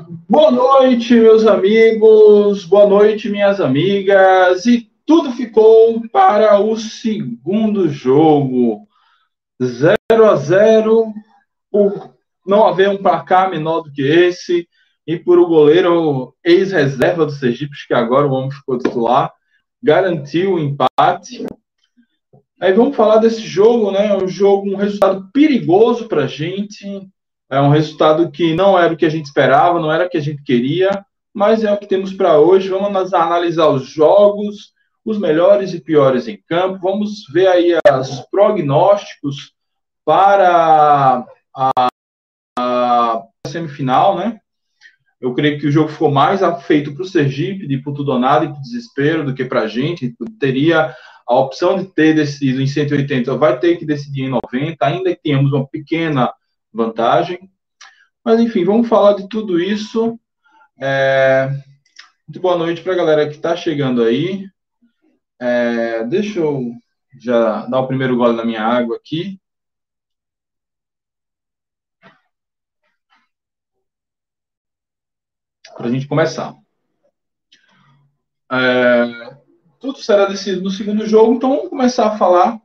Boa noite, meus amigos, boa noite, minhas amigas, e tudo ficou para o segundo jogo. 0 a 0 por não haver um placar menor do que esse, e por o goleiro ex-reserva do Sergipe, que agora o homem titular, garantiu o empate. Aí vamos falar desse jogo, né? Um jogo, um resultado perigoso para a gente. É um resultado que não era o que a gente esperava, não era o que a gente queria, mas é o que temos para hoje. Vamos analisar os jogos, os melhores e piores em campo. Vamos ver aí os prognósticos para a, a semifinal, né? Eu creio que o jogo ficou mais feito para o Sergipe, de puto donado e para desespero, do que para a gente. Teria a opção de ter decidido em 180, vai ter que decidir em 90, ainda que tenhamos uma pequena vantagem. Mas, enfim, vamos falar de tudo isso. É... Muito boa noite para a galera que está chegando aí. É... Deixa eu já dar o primeiro gole na minha água aqui. Para a gente começar. É tudo será decidido no segundo jogo, então vamos começar a falar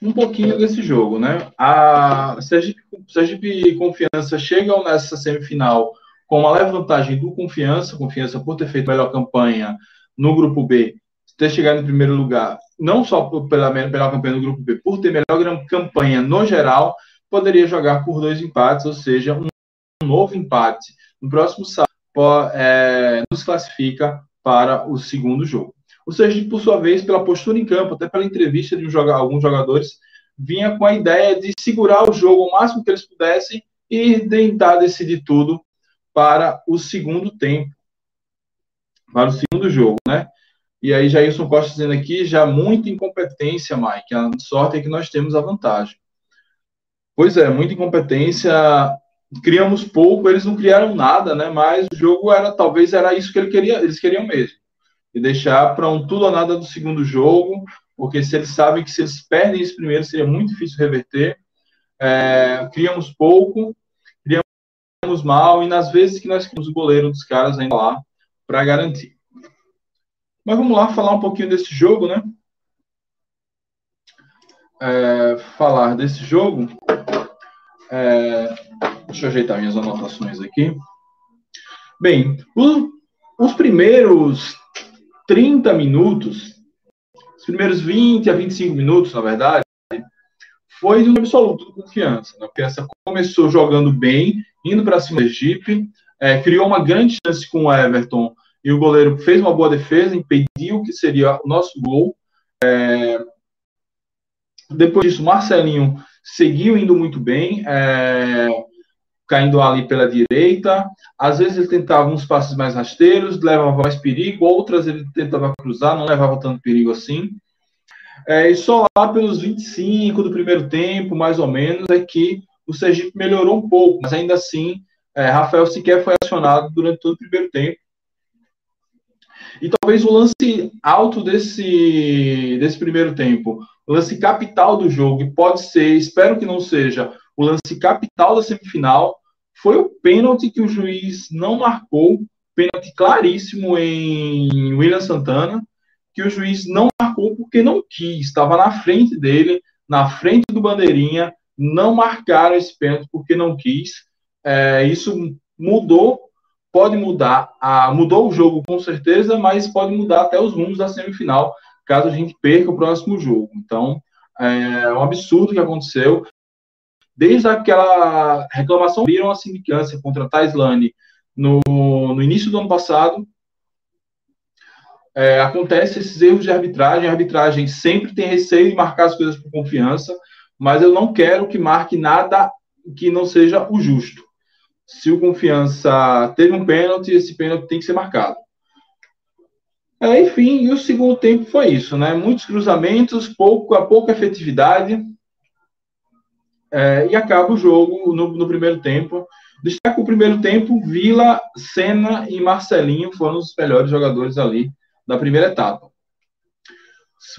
um pouquinho desse jogo, né? A Sergipe, Sergipe Confiança chegam nessa semifinal com uma leve vantagem do Confiança, Confiança por ter feito a melhor campanha no grupo B, ter chegado em primeiro lugar, não só pela melhor campanha no grupo B, por ter melhor campanha no geral, poderia jogar por dois empates, ou seja, um novo empate no próximo sábado é, nos classifica para o segundo jogo. O Sergipe, por sua vez, pela postura em campo, até pela entrevista de um joga alguns jogadores, vinha com a ideia de segurar o jogo o máximo que eles pudessem e tentar decidir tudo para o segundo tempo, para o segundo jogo, né? E aí, Jailson Costa dizendo aqui, já muita incompetência, Mike. A sorte é que nós temos a vantagem. Pois é, muita incompetência. Criamos pouco, eles não criaram nada, né? Mas o jogo era, talvez era isso que ele queria, eles queriam mesmo e deixar para um tudo ou nada do segundo jogo, porque se eles sabem que se eles perdem esse primeiro seria muito difícil reverter. É, criamos pouco, criamos mal, e nas vezes que nós criamos o goleiro dos caras ainda lá para garantir. Mas vamos lá falar um pouquinho desse jogo, né? É, falar desse jogo. É, deixa eu ajeitar minhas anotações aqui. Bem, os primeiros 30 minutos, os primeiros 20 a 25 minutos, na verdade, foi de um absoluto de confiança. Né? A peça começou jogando bem, indo para cima do Egito, é, criou uma grande chance com o Everton e o goleiro fez uma boa defesa, impediu que seria o nosso gol. É, depois disso, Marcelinho seguiu indo muito bem. É, caindo ali pela direita. Às vezes ele tentava uns passes mais rasteiros, levava mais perigo, outras ele tentava cruzar, não levava tanto perigo assim. É, e só lá pelos 25 do primeiro tempo, mais ou menos, é que o Sergipe melhorou um pouco, mas ainda assim, é, Rafael sequer foi acionado durante todo o primeiro tempo. E talvez o lance alto desse, desse primeiro tempo, o lance capital do jogo, e pode ser, espero que não seja, o lance capital da semifinal foi o pênalti que o juiz não marcou, pênalti claríssimo em William Santana, que o juiz não marcou porque não quis, estava na frente dele, na frente do bandeirinha, não marcaram esse pênalti porque não quis. É, isso mudou, pode mudar, a, mudou o jogo com certeza, mas pode mudar até os rumos da semifinal, caso a gente perca o próximo jogo. Então, é um absurdo que aconteceu. Desde aquela reclamação, viram a sindicância contra a Taislane no, no início do ano passado, é, acontece esses erros de arbitragem. A arbitragem sempre tem receio de marcar as coisas por confiança, mas eu não quero que marque nada que não seja o justo. Se o confiança teve um pênalti, esse pênalti tem que ser marcado. É, enfim, e o segundo tempo foi isso, né? Muitos cruzamentos, pouco, a pouca efetividade. É, e acaba o jogo no, no, primeiro tempo. Destaca o primeiro tempo, Vila, Senna e Marcelinho foram os melhores jogadores ali da primeira etapa.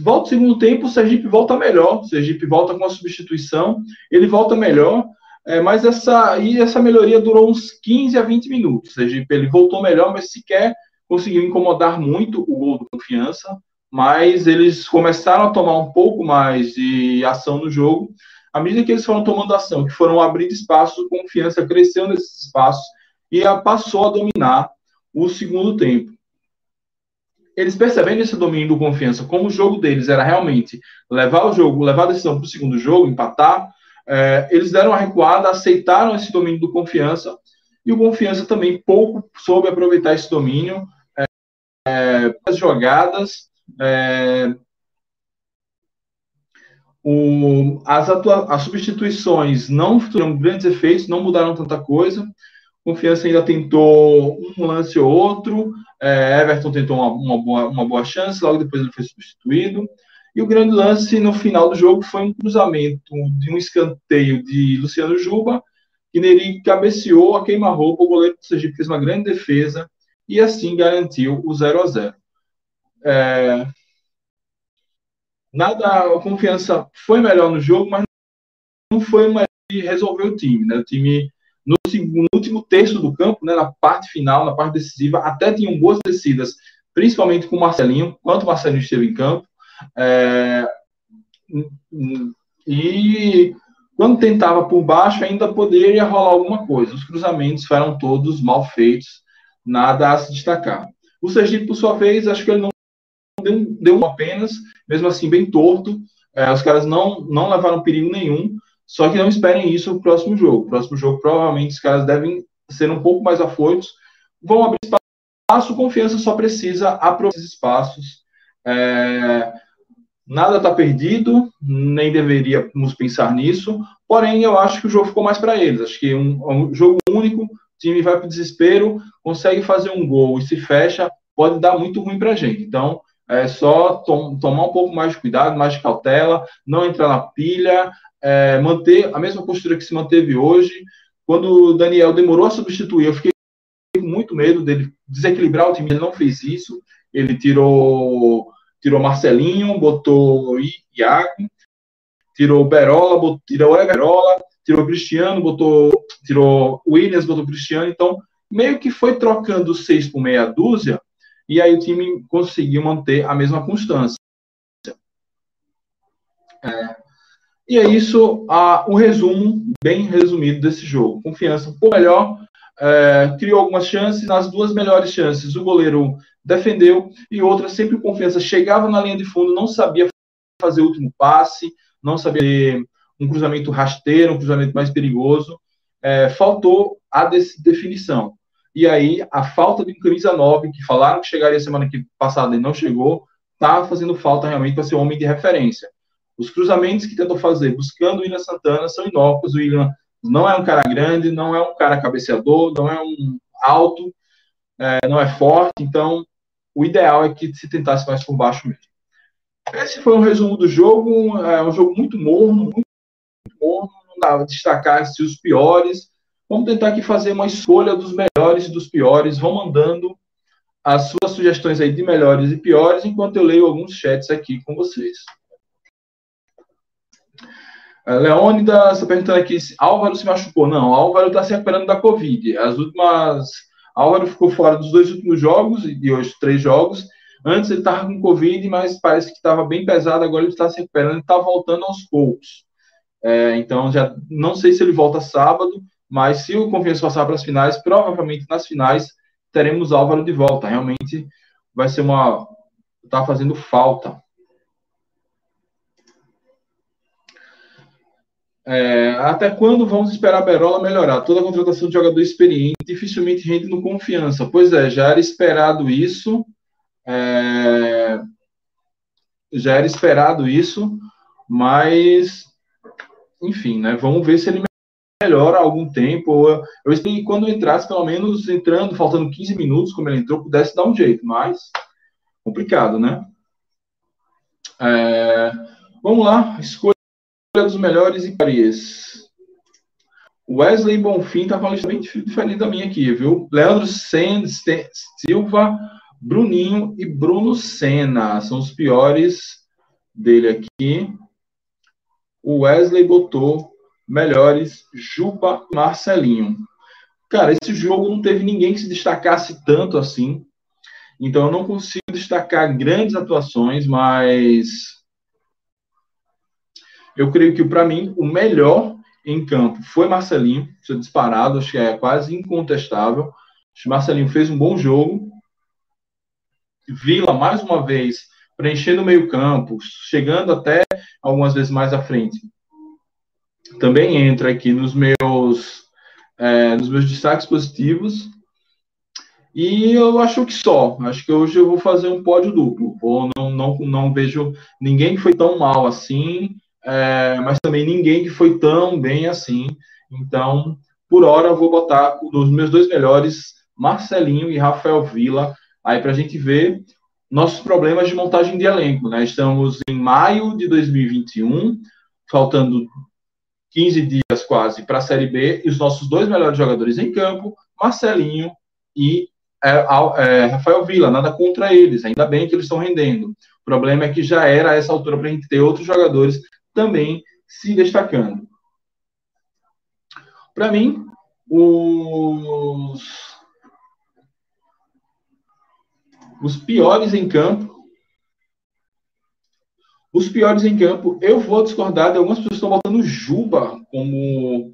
Volta o segundo tempo, o Sergipe volta melhor. O Sergipe volta com a substituição, ele volta melhor. É, mas essa, e essa melhoria durou uns 15 a 20 minutos. Ou seja, ele voltou melhor, mas sequer conseguiu incomodar muito o gol do confiança. Mas eles começaram a tomar um pouco mais de ação no jogo. À medida que eles foram tomando ação, que foram abrindo espaços, a confiança cresceu nesses espaços e passou a dominar o segundo tempo. Eles percebendo esse domínio do confiança, como o jogo deles era realmente levar o jogo, levar a decisão para o segundo jogo, empatar, é, eles deram uma recuada, aceitaram esse domínio do confiança, e o confiança também pouco soube aproveitar esse domínio. É, é, as jogadas, as, as substituições não tiveram grandes efeitos, não mudaram tanta coisa. Confiança ainda tentou um lance ou outro. É, Everton tentou uma, uma, boa, uma boa chance, logo depois ele foi substituído. E o grande lance no final do jogo foi um cruzamento de um escanteio de Luciano Juba, que nele cabeceou a queima-roupa, o goleiro do Sergipe fez uma grande defesa e assim garantiu o 0 a 0 é... Nada, a confiança foi melhor no jogo, mas não foi mais de resolver o time. Né? O time, no, no último terço do campo, né, na parte final, na parte decisiva, até tinham boas descidas, principalmente com o Marcelinho, quanto o Marcelinho esteve em campo. É, e quando tentava por baixo, ainda poderia rolar alguma coisa. Os cruzamentos foram todos mal feitos, nada a se destacar. O Sergipe, por sua vez, acho que ele não deu, deu apenas, mesmo assim, bem torto. É, os caras não, não levaram perigo nenhum, só que não esperem isso no próximo jogo. O próximo jogo, provavelmente, os caras devem ser um pouco mais afoitos, vão abrir espaço, confiança só precisa aproveitar esses espaços. É, Nada está perdido, nem deveríamos pensar nisso. Porém, eu acho que o jogo ficou mais para eles. Acho que um, um jogo único, o time vai para o desespero, consegue fazer um gol e se fecha, pode dar muito ruim para a gente. Então, é só tom, tomar um pouco mais de cuidado, mais de cautela, não entrar na pilha, é, manter a mesma postura que se manteve hoje. Quando o Daniel demorou a substituir, eu fiquei com muito medo dele desequilibrar o time, ele não fez isso. Ele tirou tirou Marcelinho, botou Iago, tirou Berola, botou, tirou Everola, tirou Cristiano, botou, tirou Williams, botou Cristiano, então meio que foi trocando seis por meia dúzia, e aí o time conseguiu manter a mesma constância. É, e é isso o resumo, bem resumido desse jogo. Confiança pouco melhor, é, criou algumas chances, nas duas melhores chances o goleiro defendeu, e outra, sempre confiança, chegava na linha de fundo, não sabia fazer o último passe, não sabia um cruzamento rasteiro, um cruzamento mais perigoso, é, faltou a definição. E aí, a falta de camisa 9, que falaram que chegaria semana que passada e não chegou, tá fazendo falta realmente para ser homem de referência. Os cruzamentos que tentou fazer, buscando o William Santana, são inócuos. O William não é um cara grande, não é um cara cabeceador, não é um alto, é, não é forte, então o ideal é que se tentasse mais por baixo mesmo. Esse foi um resumo do jogo, é um jogo muito morno, muito, morno, não dá destacar se os piores. Vamos tentar aqui fazer uma escolha dos melhores e dos piores. Vão mandando as suas sugestões aí de melhores e piores, enquanto eu leio alguns chats aqui com vocês. É, Leônidas está perguntando aqui se Álvaro se machucou. Não, Álvaro está se recuperando da Covid. As últimas Álvaro ficou fora dos dois últimos jogos, e hoje três jogos. Antes ele estava com Covid, mas parece que estava bem pesado, agora ele está se recuperando e está voltando aos poucos. É, então, já não sei se ele volta sábado, mas se o Confiança passar para as finais, provavelmente nas finais teremos Álvaro de volta. Realmente vai ser uma. Está fazendo falta. É, até quando vamos esperar a Berola melhorar? Toda contratação de jogador experiente dificilmente rende no confiança. Pois é, já era esperado isso. É, já era esperado isso, mas enfim, né? Vamos ver se ele melhora algum tempo. Eu, eu esperei que quando entrasse, pelo menos entrando, faltando 15 minutos, como ele entrou, pudesse dar um jeito, mas complicado, né? É, vamos lá, escolha dos melhores e Paris. Wesley Bonfim tá lista bem diferente da minha aqui, viu? Leandro Sen, Silva, Bruninho e Bruno Senna. São os piores dele aqui. O Wesley botou melhores, Juba e Marcelinho. Cara, esse jogo não teve ninguém que se destacasse tanto assim. Então eu não consigo destacar grandes atuações, mas eu creio que para mim o melhor em campo foi Marcelinho, seu disparado, acho que é quase incontestável. Marcelinho fez um bom jogo. Vila mais uma vez preenchendo o meio-campo, chegando até algumas vezes mais à frente. Também entra aqui nos meus é, nos meus destaques positivos. E eu acho que só. Acho que hoje eu vou fazer um pódio duplo. Vou, não, não, não vejo ninguém que foi tão mal assim, é, mas também ninguém que foi tão bem assim. Então, por hora, eu vou botar dos meus dois melhores, Marcelinho e Rafael Vila, aí para a gente ver nossos problemas de montagem de elenco. Né? Estamos em maio de 2021, faltando 15 dias quase para a Série B, e os nossos dois melhores jogadores em campo, Marcelinho e é, é, Rafael Vila, nada contra eles, ainda bem que eles estão rendendo. O problema é que já era essa altura para a gente ter outros jogadores também se destacando. Para mim, os, os piores em campo. Os piores em campo, eu vou discordar de algumas pessoas estão botando Juba como,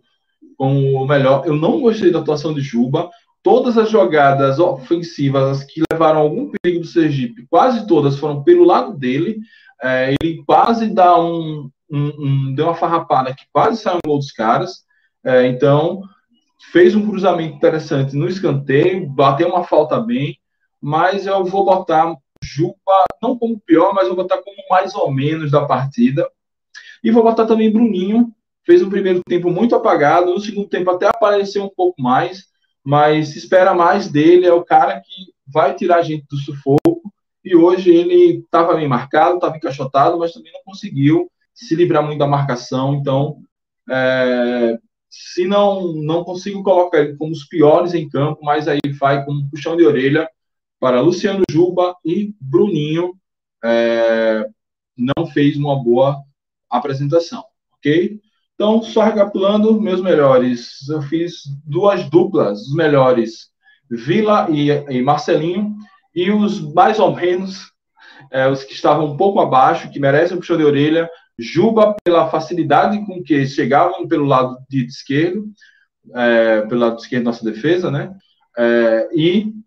como o melhor. Eu não gostei da atuação de Juba todas as jogadas ofensivas que levaram algum perigo do Sergipe, quase todas foram pelo lado dele. É, ele quase dá um, um, um, deu uma farrapada que quase saiu um gol dos caras. É, então, fez um cruzamento interessante no escanteio, bateu uma falta bem, mas eu vou botar Juba, não como pior, mas vou botar como mais ou menos da partida. E vou botar também Bruninho, fez um primeiro tempo muito apagado, no segundo tempo até apareceu um pouco mais, mas se espera mais dele, é o cara que vai tirar a gente do sufoco, e hoje ele estava bem marcado, estava encaixotado, mas também não conseguiu se livrar muito da marcação, então, é, se não, não consigo colocar ele como os piores em campo, mas aí vai com um puxão de orelha para Luciano Juba e Bruninho, é, não fez uma boa apresentação, ok? Então, só recapitulando, meus melhores, eu fiz duas duplas, os melhores, Vila e, e Marcelinho, e os mais ou menos, é, os que estavam um pouco abaixo, que merecem um puxão de orelha, Juba pela facilidade com que chegavam pelo lado de esquerdo, é, pelo lado esquerdo da nossa defesa, né? É, e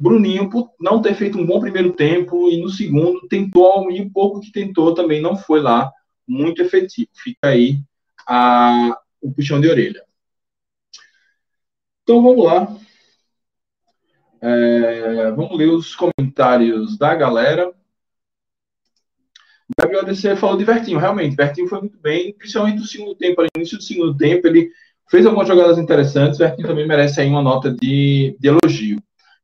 Bruninho, por não ter feito um bom primeiro tempo, e no segundo tentou, e o pouco que tentou também não foi lá muito efetivo. Fica aí a, o puxão de orelha. Então vamos lá. É, vamos ler os comentários da galera. O agradecer falou de Vertinho, realmente, Vertinho foi muito bem, principalmente no segundo tempo, no início do segundo tempo, ele fez algumas jogadas interessantes, Vertinho também merece aí uma nota de, de elogio.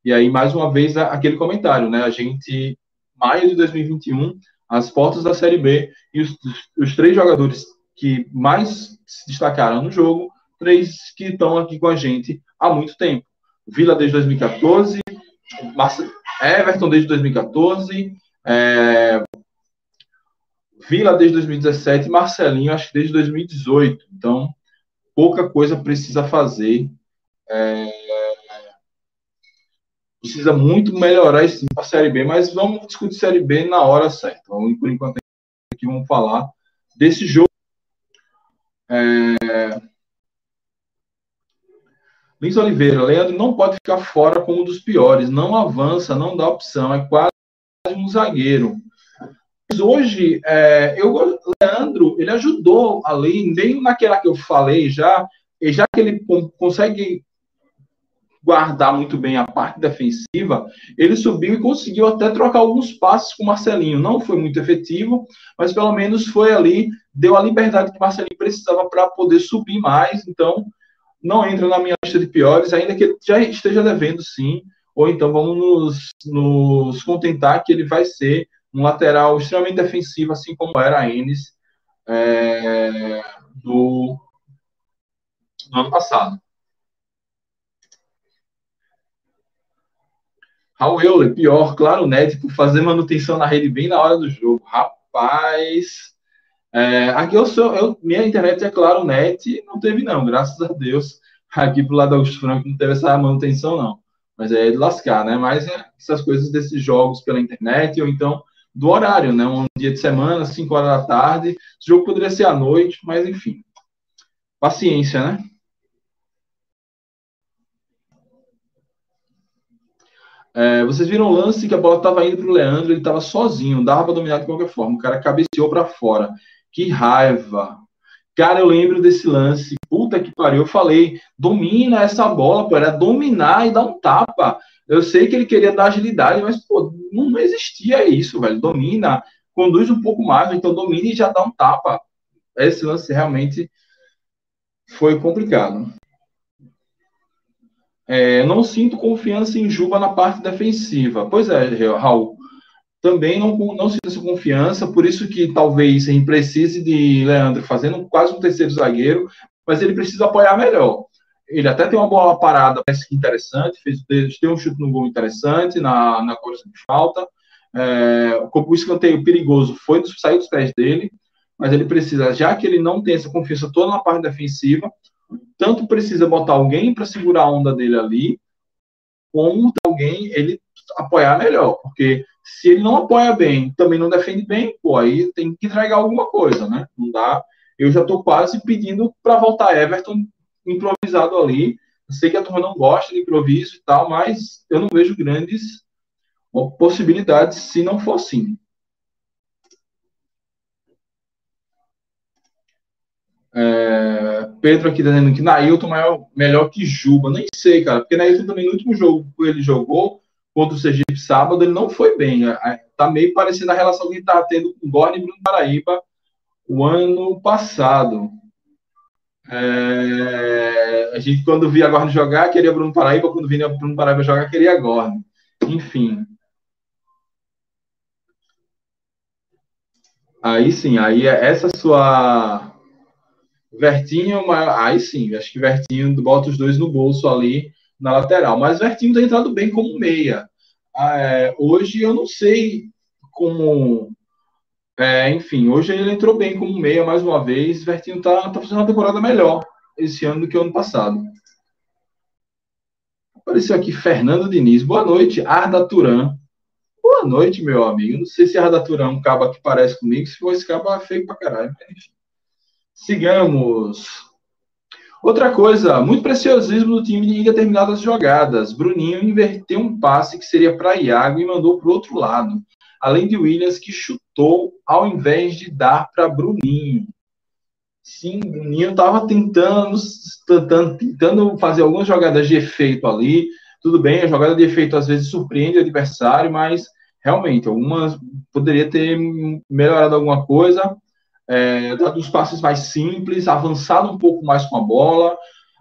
E aí, mais uma vez, aquele comentário, né? A gente, maio de 2021, as portas da Série B, e os, os três jogadores que mais se destacaram no jogo, três que estão aqui com a gente há muito tempo. Vila desde 2014, Marce... Everton desde 2014, é... Vila desde 2017, Marcelinho acho que desde 2018. Então, pouca coisa precisa fazer. É... Precisa muito melhorar esse a Série B, mas vamos discutir Série B na hora certa. Vamos, por enquanto, aqui vamos falar desse jogo é... Lins Oliveira, Leandro não pode ficar fora como um dos piores, não avança, não dá opção, é quase um zagueiro. Mas hoje, é, eu, Leandro, ele ajudou ali, nem naquela que eu falei já, já que ele consegue guardar muito bem a parte defensiva, ele subiu e conseguiu até trocar alguns passes com o Marcelinho. Não foi muito efetivo, mas pelo menos foi ali, deu a liberdade que o Marcelinho precisava para poder subir mais. Então, não entra na minha lista de piores, ainda que ele já esteja devendo sim. Ou então vamos nos, nos contentar que ele vai ser um lateral extremamente defensivo, assim como era a Enes é, do, do ano passado. Raul Euler, pior, claro, Ned, por fazer manutenção na rede bem na hora do jogo. Rapaz, É, aqui eu sou, eu, minha internet é claro, net não teve não, graças a Deus. Aqui pro lado da Augusto Franco não teve essa manutenção não, mas é de lascar, né? Mas é essas coisas desses jogos pela internet ou então do horário, né? Um dia de semana, 5 horas da tarde. Esse jogo poderia ser à noite, mas enfim. Paciência, né? É, vocês viram o lance que a bola estava indo para o Leandro, ele estava sozinho, dava para dominar de qualquer forma. O cara cabeceou para fora. Que raiva. Cara, eu lembro desse lance. Puta que pariu. Eu falei, domina essa bola, pô. Era dominar e dar um tapa. Eu sei que ele queria dar agilidade, mas, pô, não existia isso, velho. Domina, conduz um pouco mais, então domina e já dá um tapa. Esse lance realmente foi complicado. É, não sinto confiança em Juba na parte defensiva. Pois é, Raul. Também não, não sinto essa confiança, por isso que talvez gente precise de Leandro fazendo quase um terceiro zagueiro, mas ele precisa apoiar melhor. Ele até tem uma bola parada, parece que interessante, fez, tem um chute no gol interessante, na, na cobrança de falta. É, o escanteio perigoso foi sair dos pés dele, mas ele precisa, já que ele não tem essa confiança toda na parte defensiva, tanto precisa botar alguém para segurar a onda dele ali, como alguém ele apoiar melhor, porque se ele não apoia bem, também não defende bem, pô, aí tem que entregar alguma coisa, né? Não dá. Eu já estou quase pedindo para voltar Everton improvisado ali. Sei que a turma não gosta de improviso e tal, mas eu não vejo grandes possibilidades se não for assim. É, Pedro aqui dizendo que Nailton é melhor que Juba. Nem sei, cara, porque Nailton também no último jogo que ele jogou contra o Sergipe sábado, ele não foi bem. É, é, tá meio parecendo a relação que ele tá tendo com o Gorne e Bruno Paraíba o ano passado. É, a gente, quando via Gorne jogar, queria Bruno Paraíba, quando via Bruno Paraíba jogar, queria Gorne. Enfim. Aí sim, aí essa sua Vertinho, aí sim, acho que Vertinho bota os dois no bolso ali na lateral. Mas Vertinho tem entrado bem como meia. Ah, é, hoje eu não sei como. É, enfim, hoje ele entrou bem como meia mais uma vez. Vertinho tá, tá fazendo uma temporada melhor esse ano do que o ano passado. Apareceu aqui Fernando Diniz. Boa noite, Arda Turan. Boa noite, meu amigo. Não sei se Arda Turan é um cabo que parece comigo. Se for esse cabo, é feio pra caralho. Sigamos. Outra coisa, muito preciosismo do time em determinadas jogadas. Bruninho inverteu um passe que seria para Iago e mandou para o outro lado. Além de Williams, que chutou ao invés de dar para Bruninho. Sim, Bruninho estava tentando, tentando, tentando fazer algumas jogadas de efeito ali. Tudo bem, a jogada de efeito às vezes surpreende o adversário, mas realmente, algumas poderia ter melhorado alguma coisa é, dado os passes mais simples, avançado um pouco mais com a bola.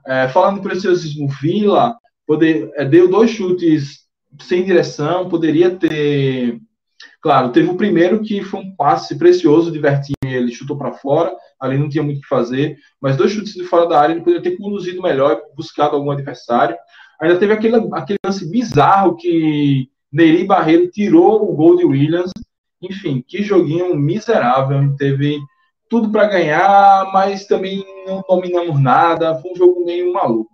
É, falando em preciosismo, Vila poder, é, deu dois chutes sem direção, poderia ter. Claro, teve o primeiro que foi um passe precioso de Vertinho, ele chutou para fora, ali não tinha muito o que fazer, mas dois chutes de fora da área ele poderia ter conduzido melhor, buscado algum adversário. Ainda teve aquele, aquele lance bizarro que Neri Barreiro tirou o gol de Williams. Enfim, que joguinho miserável. Teve tudo para ganhar, mas também não dominamos nada. Foi um jogo meio maluco.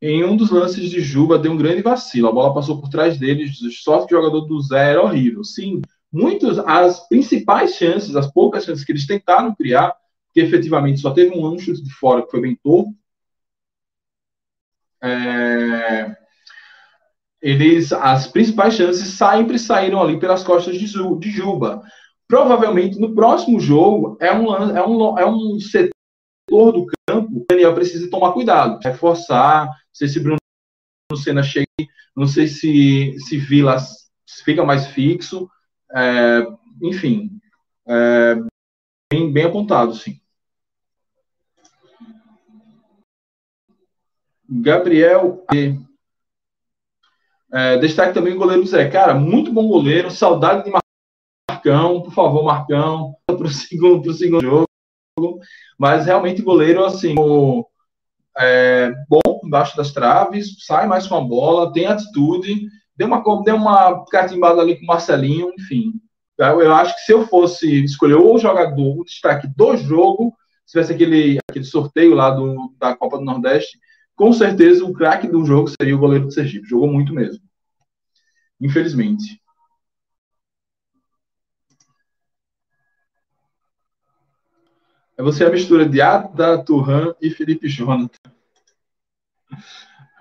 Em um dos lances de Juba, deu um grande vacilo. A bola passou por trás dele. Sorte que o jogador do Zé era horrível. Sim, muitas, as principais chances, as poucas chances que eles tentaram criar, que efetivamente só teve um chute de fora que foi bem torto, é, eles, as principais chances sempre saíram ali pelas costas de, de Juba. Provavelmente no próximo jogo é um, é um, é um setor do campo o Daniel precisa tomar cuidado, reforçar, não sei se Bruno Senna chega, não sei se, se Vila fica mais fixo, é, enfim, é, bem, bem apontado, sim. Gabriel é, destaque também o goleiro Zé. Cara, muito bom goleiro, saudade de Marcão, por favor, Marcão, para o segundo, pro segundo jogo. Mas realmente goleiro, assim, o, é, bom, embaixo das traves, sai mais com a bola, tem atitude, deu uma, deu uma catimbada ali com o Marcelinho, enfim. Eu, eu acho que se eu fosse escolher o jogador, o destaque do jogo, se tivesse aquele, aquele sorteio lá do, da Copa do Nordeste, com certeza o craque do jogo seria o goleiro do Sergipe. Jogou muito mesmo. Infelizmente. É você a mistura de Ada Turhan e Felipe Jonathan.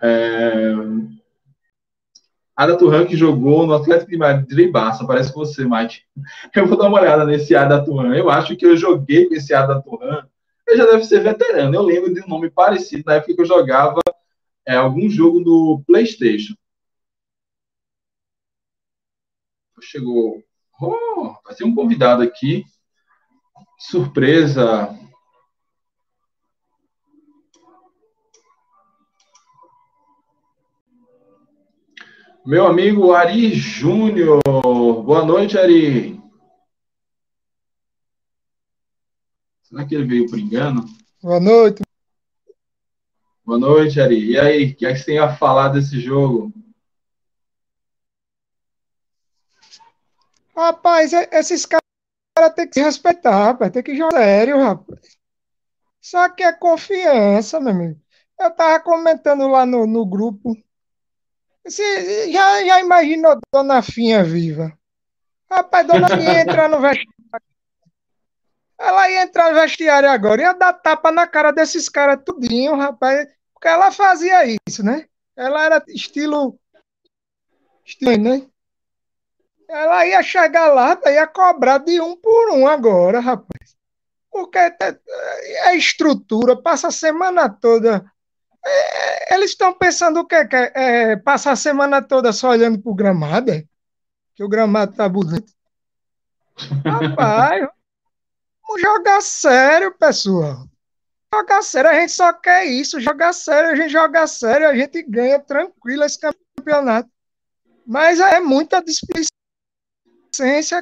É... Ada Turhan que jogou no Atlético de Madrid Barça, parece com você, Mike. Eu vou dar uma olhada nesse Ada Turhan. Eu acho que eu joguei com esse Ada Turhan. Ele já deve ser veterano. Eu lembro de um nome parecido na época que eu jogava é, algum jogo do PlayStation. Chegou. Oh, vai ter um convidado aqui. Surpresa. Meu amigo Ari Júnior. Boa noite, Ari. Será que ele veio por engano? Boa noite. Boa noite, Ari. E aí, o que, é que você tem a falar desse jogo? Rapaz, é, esses caras têm que se respeitar, rapaz. Tem que jogar sério, rapaz. Só que é confiança, meu amigo. Eu tava comentando lá no, no grupo. Você já, já imaginou Dona Finha viva? Rapaz, Dona Finha entra no vestiário. Ela ia entrar no vestiário agora, ia dar tapa na cara desses caras tudinho, rapaz. Porque ela fazia isso, né? Ela era estilo. Estilo, né? Ela ia chegar lá, ia cobrar de um por um agora, rapaz. Porque é estrutura, passa a semana toda. É, eles estão pensando o? Que é, é, passar a semana toda só olhando pro gramado, é? Que o gramado tá bonito. Rapaz, vamos jogar sério, pessoal. Jogar sério, a gente só quer isso. Jogar sério, a gente joga sério, a gente ganha tranquilo esse campeonato. Mas é muita displicência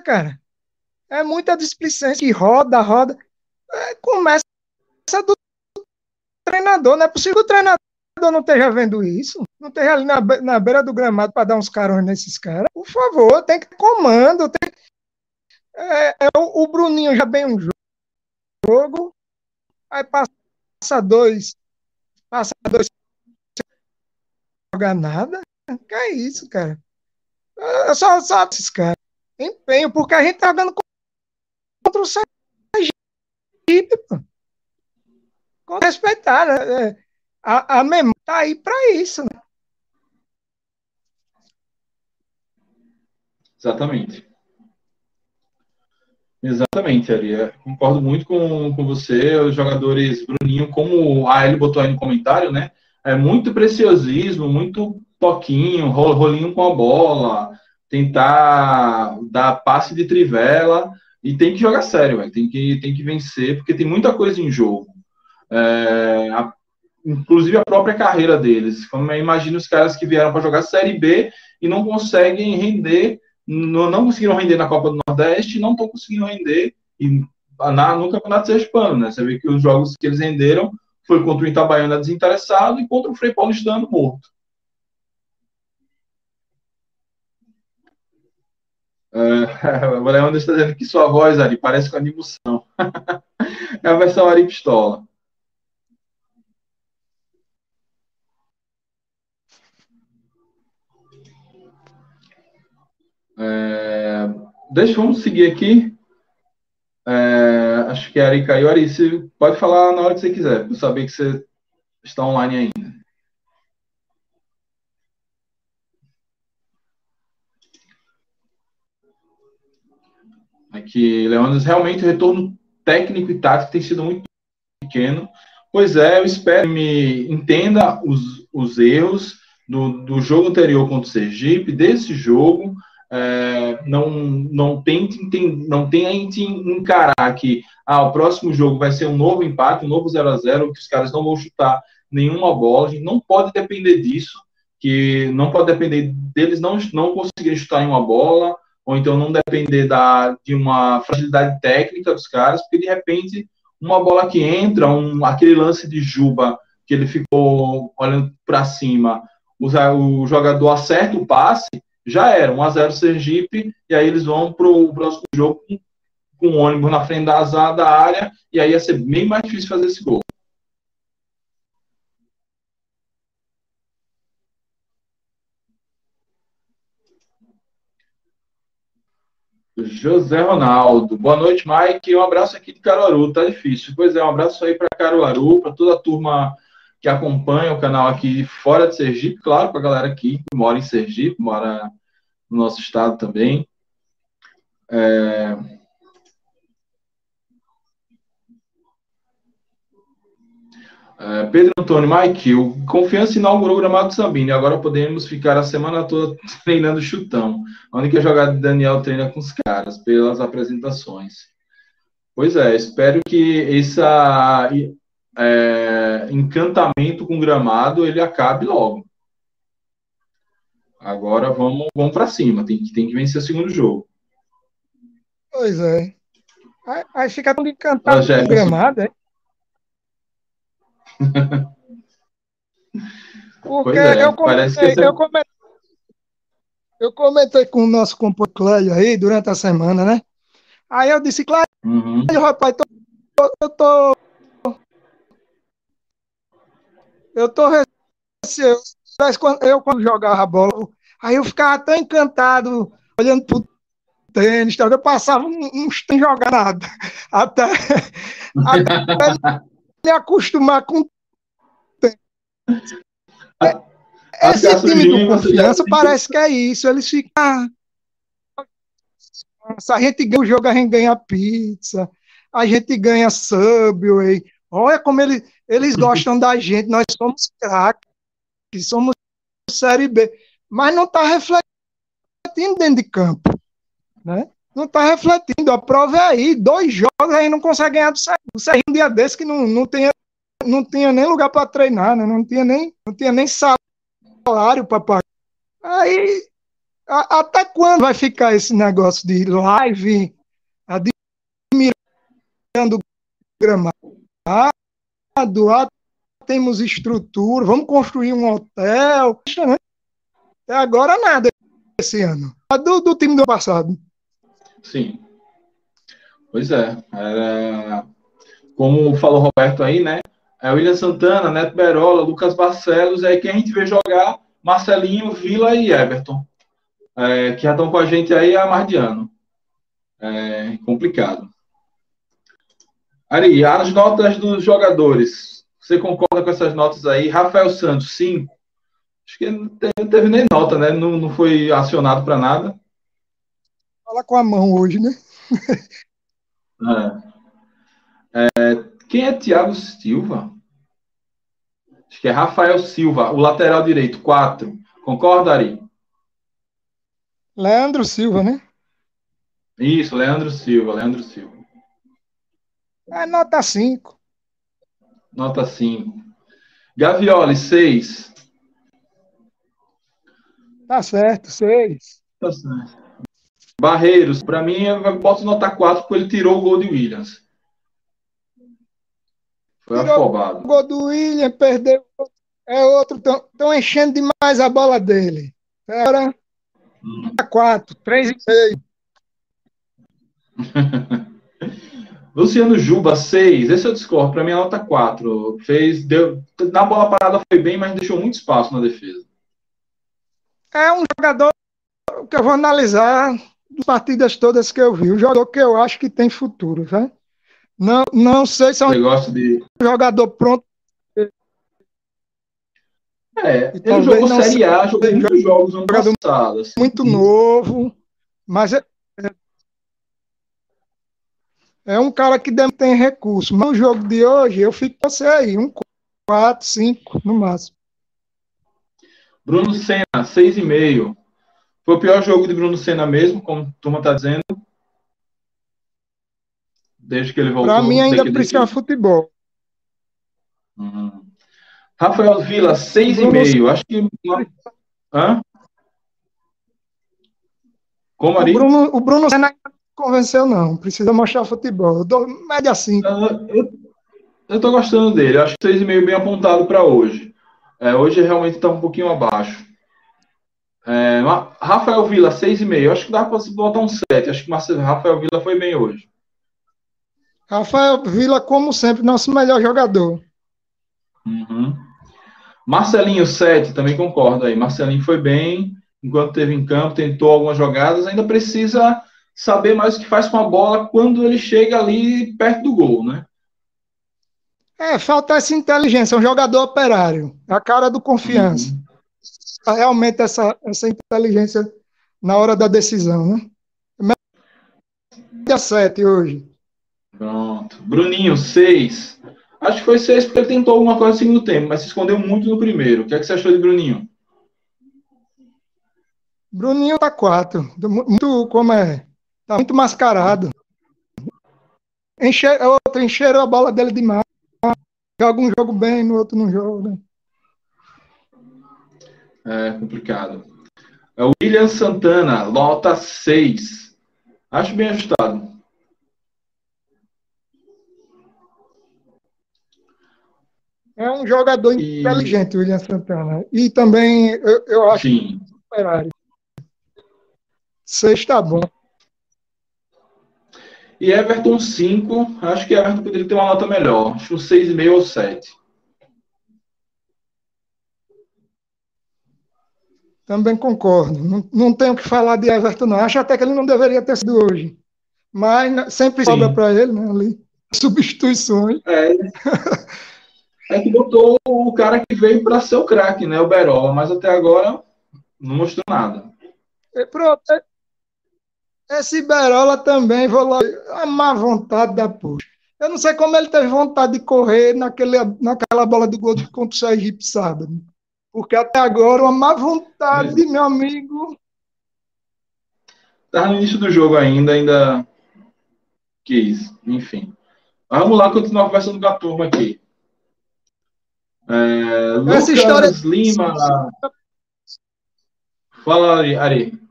cara. É muita displicência que roda, roda. É, começa do treinador. Não é possível que o treinador não esteja vendo isso. Não esteja ali na, na beira do gramado para dar uns carões nesses caras. Por favor, tem que ter comando. Tem... É, é, o, o, Bruninho já bem um jogo. Aí passa dois. Passa dois. Jogar nada. Que é isso, cara? É só, só esses caras empenho, porque a gente tá dando contra o Sergipe, pô. Com respeitar, né? É, a, a memória tá aí para isso, né? Exatamente. Exatamente, Ari. É, concordo muito com, com você. Os jogadores, Bruninho, como a Eli botou aí no comentário, né? É muito preciosismo, muito toquinho, rolinho com a bola, tentar dar passe de trivela e tem que jogar sério, véio. tem que tem que vencer porque tem muita coisa em jogo. É, a, inclusive a própria carreira deles. Como imagina os caras que vieram para jogar Série B e não conseguem render, não, não conseguiram render na Copa do Nordeste, não estão conseguindo render e, na, no Campeonato Sergipano, né? Você vê que os jogos que eles renderam foi contra o Itabaiana desinteressado e contra o Frei Paulistano morto. Uh, o Leandro está dizendo que sua voz, Ari, parece com animação. é a versão Ari Pistola. É, deixa, vamos seguir aqui. É, acho que a Ari caiu. Ari, você pode falar na hora que você quiser, para saber que você está online ainda. Que Leônidas realmente o retorno técnico e tático tem sido muito pequeno. Pois é, eu espero que me entenda os, os erros do, do jogo anterior contra o Sergipe, desse jogo, é, não, não, tente, não tente encarar que ah, o próximo jogo vai ser um novo empate, um novo 0 a 0 que os caras não vão chutar nenhuma bola, a gente não pode depender disso, que não pode depender deles não, não conseguirem chutar nenhuma bola, ou então não depender da, de uma fragilidade técnica dos caras, porque de repente uma bola que entra, um, aquele lance de Juba que ele ficou olhando para cima, o, o, jogador acerta o passe, já era 1 a 0 Sergipe, e aí eles vão para o próximo jogo com, com um ônibus na frente da, da área, e aí ia ser bem mais difícil fazer esse gol. José Ronaldo. Boa noite, Mike. Um abraço aqui de Caruaru. Tá difícil. Pois é, um abraço aí para Caruaru, para toda a turma que acompanha o canal aqui fora de Sergipe, claro, para a galera aqui que mora em Sergipe, mora no nosso estado também. É... É, Pedro Antônio, Mike, o Confiança inaugurou o gramado do Sambini. Agora podemos ficar a semana toda treinando chutão. A única jogada de Daniel treina com os caras, pelas apresentações. Pois é, espero que esse é, encantamento com gramado ele acabe logo. Agora vamos, vamos para cima. Tem, tem que vencer o segundo jogo. Pois é. Aí fica tão encantado com o gramado, é? Porque é, eu, comentei, eu, comentei, eu comentei com o nosso companheiro Cléio aí durante a semana, né? Aí eu disse, Cléio, uhum. rapaz, tô, eu tô. Eu tô receoso. Eu, quando jogava bola, aí eu ficava tão encantado olhando pro tênis, eu passava uns tem jogar nada. Até, até me acostumar com é, esse time do confiança parece que é isso. Eles ficam. Ah, a gente ganha o jogo, a gente ganha pizza, a gente ganha Subway. Olha como ele, eles gostam da gente, nós somos craques, somos Série B. Mas não está refletindo dentro de campo. Né? Não está refletindo. A prova é aí. Dois jogos aí não consegue ganhar do Serginho. O Serginho um dia desse que não, não tem não tinha nem lugar para treinar, né? não tinha nem não tinha nem salário para pagar. Aí a, até quando vai ficar esse negócio de live admirando o gramado? Ah, temos estrutura, vamos construir um hotel. Né? Até agora nada esse ano. Do, do time do passado. Sim. Pois é. Era, como falou o Roberto aí, né? é, William Santana, Neto Berola, Lucas Barcelos, é quem a gente vê jogar Marcelinho, Vila e Everton, é, que já estão com a gente aí há mais de ano. É complicado. Ari, as notas dos jogadores. Você concorda com essas notas aí? Rafael Santos, 5. Acho que não teve nem nota, né? Não, não foi acionado para nada. Fala com a mão hoje, né? é. É, quem é Thiago Silva? Acho que é Rafael Silva, o lateral direito, 4. Concorda, Ari? Leandro Silva, né? Isso, Leandro Silva, Leandro Silva. É nota 5. Nota 5. Gavioli, 6. Tá certo, 6. Tá certo. Barreiros, para mim, eu posso notar 4 porque ele tirou o gol de Williams. Foi Tirou afobado. O gol do William, perdeu. É outro. Estão enchendo demais a bola dele. Era hum. quatro, três e seis. Luciano Juba, 6. Esse eu discordo. Para mim, a nota 4. Fez, deu, na bola parada foi bem, mas deixou muito espaço na defesa. É um jogador que eu vou analisar das partidas todas que eu vi. Um jogador que eu acho que tem futuro, né? Não, não sei se é um Negócio de... jogador pronto. É, ele jogou Série A, jogou muitos jogos ano passado. Assim. Muito novo, mas é, é, um cara que tem recurso. Mas no jogo de hoje, eu fico com você aí, um 4, 5 no máximo. Bruno Senna, 6,5. Foi o pior jogo de Bruno Senna mesmo, como a turma está dizendo desde que ele voltou. Para mim ainda precisa futebol. Uhum. Rafael Vila, seis e meio. Acho que. Hã? Como, Ari? O Bruno, o Bruno não convenceu, não. Precisa mostrar futebol. Eu dou média 5. Uh, eu, eu tô gostando dele. Acho que 6,5 bem apontado para hoje. É, hoje realmente está um pouquinho abaixo. É, Rafael Vila, 6,5. Acho que dá para botar um 7. Acho que Marcelo, Rafael Vila foi bem hoje. Rafael Vila, como sempre, nosso melhor jogador. Uhum. Marcelinho, 7, também concordo aí. Marcelinho foi bem, enquanto teve em campo, tentou algumas jogadas, ainda precisa saber mais o que faz com a bola quando ele chega ali perto do gol, né? É, falta essa inteligência, é um jogador operário, a cara do confiança. Uhum. Realmente essa, essa inteligência na hora da decisão, né? Média 7 hoje. Pronto. Bruninho, 6. Acho que foi 6 porque ele tentou alguma coisa no segundo tempo, mas se escondeu muito no primeiro. O que, é que você achou de Bruninho? Bruninho tá 4. Muito, como é? Tá muito mascarado. Encher, outro encheram a bola dele demais. Joga um jogo bem, no outro não joga. É complicado. É o William Santana, lota 6. Acho bem ajustado. É um jogador e... inteligente, William Santana. E também eu, eu acho Sim. que Ferrari. Sexta bom. E Everton 5, acho que Everton poderia ter uma nota melhor. Acho um 6,5 ou 7. Também concordo. Não, não tenho o que falar de Everton, não. Acho até que ele não deveria ter sido hoje. Mas sempre Sim. sobra para ele, né? Ali. Substituições. É. é que botou o cara que veio para ser o craque, né? O Berola, mas até agora não mostrou nada. É, pronto. É, esse Berola também, vou lá, a má vontade da puxa. Eu não sei como ele teve vontade de correr naquele, naquela bola do gol contra o Sergipe sábado. Porque até agora, uma má vontade, Mas... meu amigo. Estava no início do jogo ainda, ainda quis, enfim. Vamos lá continuar conversando com a turma aqui. É, Lucas Essa história... Lima. Fala, Ari.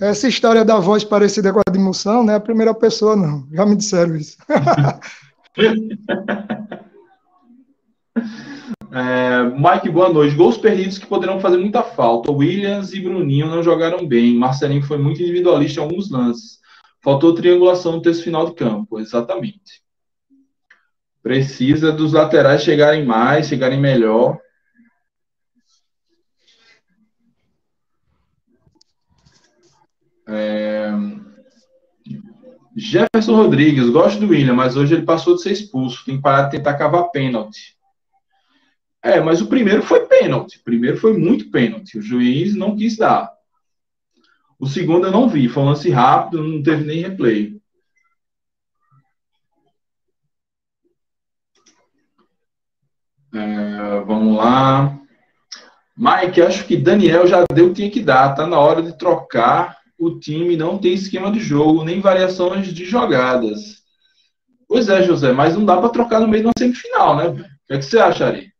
Essa história da voz parecida com a de Moção não é a primeira pessoa, não. Já me disseram isso. é, Mike, boa noite. Gols perdidos que poderão fazer muita falta. Williams e Bruninho não jogaram bem. Marcelinho foi muito individualista em alguns lances. Faltou triangulação no terço final de campo. Exatamente. Precisa dos laterais chegarem mais, chegarem melhor. Jefferson Rodrigues, gosto do William, mas hoje ele passou de ser expulso. Tem que parar de tentar cavar pênalti. É, mas o primeiro foi pênalti. O primeiro foi muito pênalti. O juiz não quis dar. O segundo eu não vi. Foi um lance rápido, não teve nem replay. É, vamos lá. Mike, acho que Daniel já deu o que tinha que dar. Tá na hora de trocar o time não tem esquema de jogo, nem variações de jogadas. Pois é, José, mas não dá para trocar no meio de uma semifinal, né? O que, é que você acha, Ari?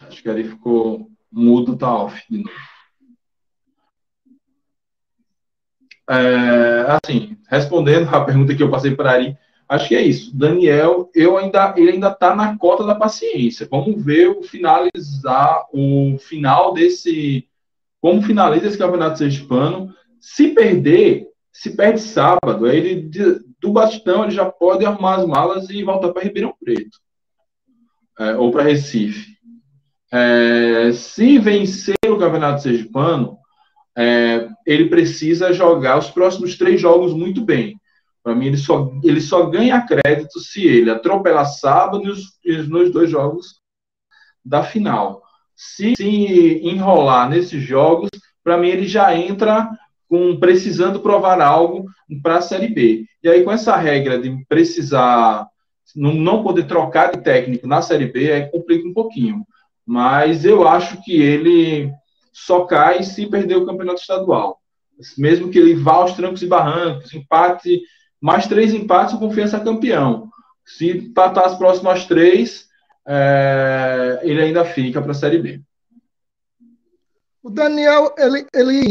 Acho que Ari ficou mudo, tá off de novo. É, assim, respondendo a pergunta que eu passei para Ari, Acho que é isso. Daniel, eu ainda, ele ainda está na cota da paciência. Vamos ver o finalizar o final desse, como finaliza esse campeonato sergipano. Se perder, se perde sábado, ele do Batistão ele já pode arrumar as malas e voltar para Ribeirão Preto é, ou para Recife. É, se vencer o campeonato sergipano, é, ele precisa jogar os próximos três jogos muito bem. Para mim, ele só, ele só ganha crédito se ele atropelar sábado nos, nos dois jogos da final. Se, se enrolar nesses jogos, para mim, ele já entra com precisando provar algo para a Série B. E aí, com essa regra de precisar não, não poder trocar de técnico na Série B, é complica um pouquinho. Mas eu acho que ele só cai se perder o campeonato estadual. Mesmo que ele vá aos trancos e barrancos, empate mais três empates, o Confiança é campeão. Se empatar as próximas três, é, ele ainda fica para a Série B. O Daniel, ele, ele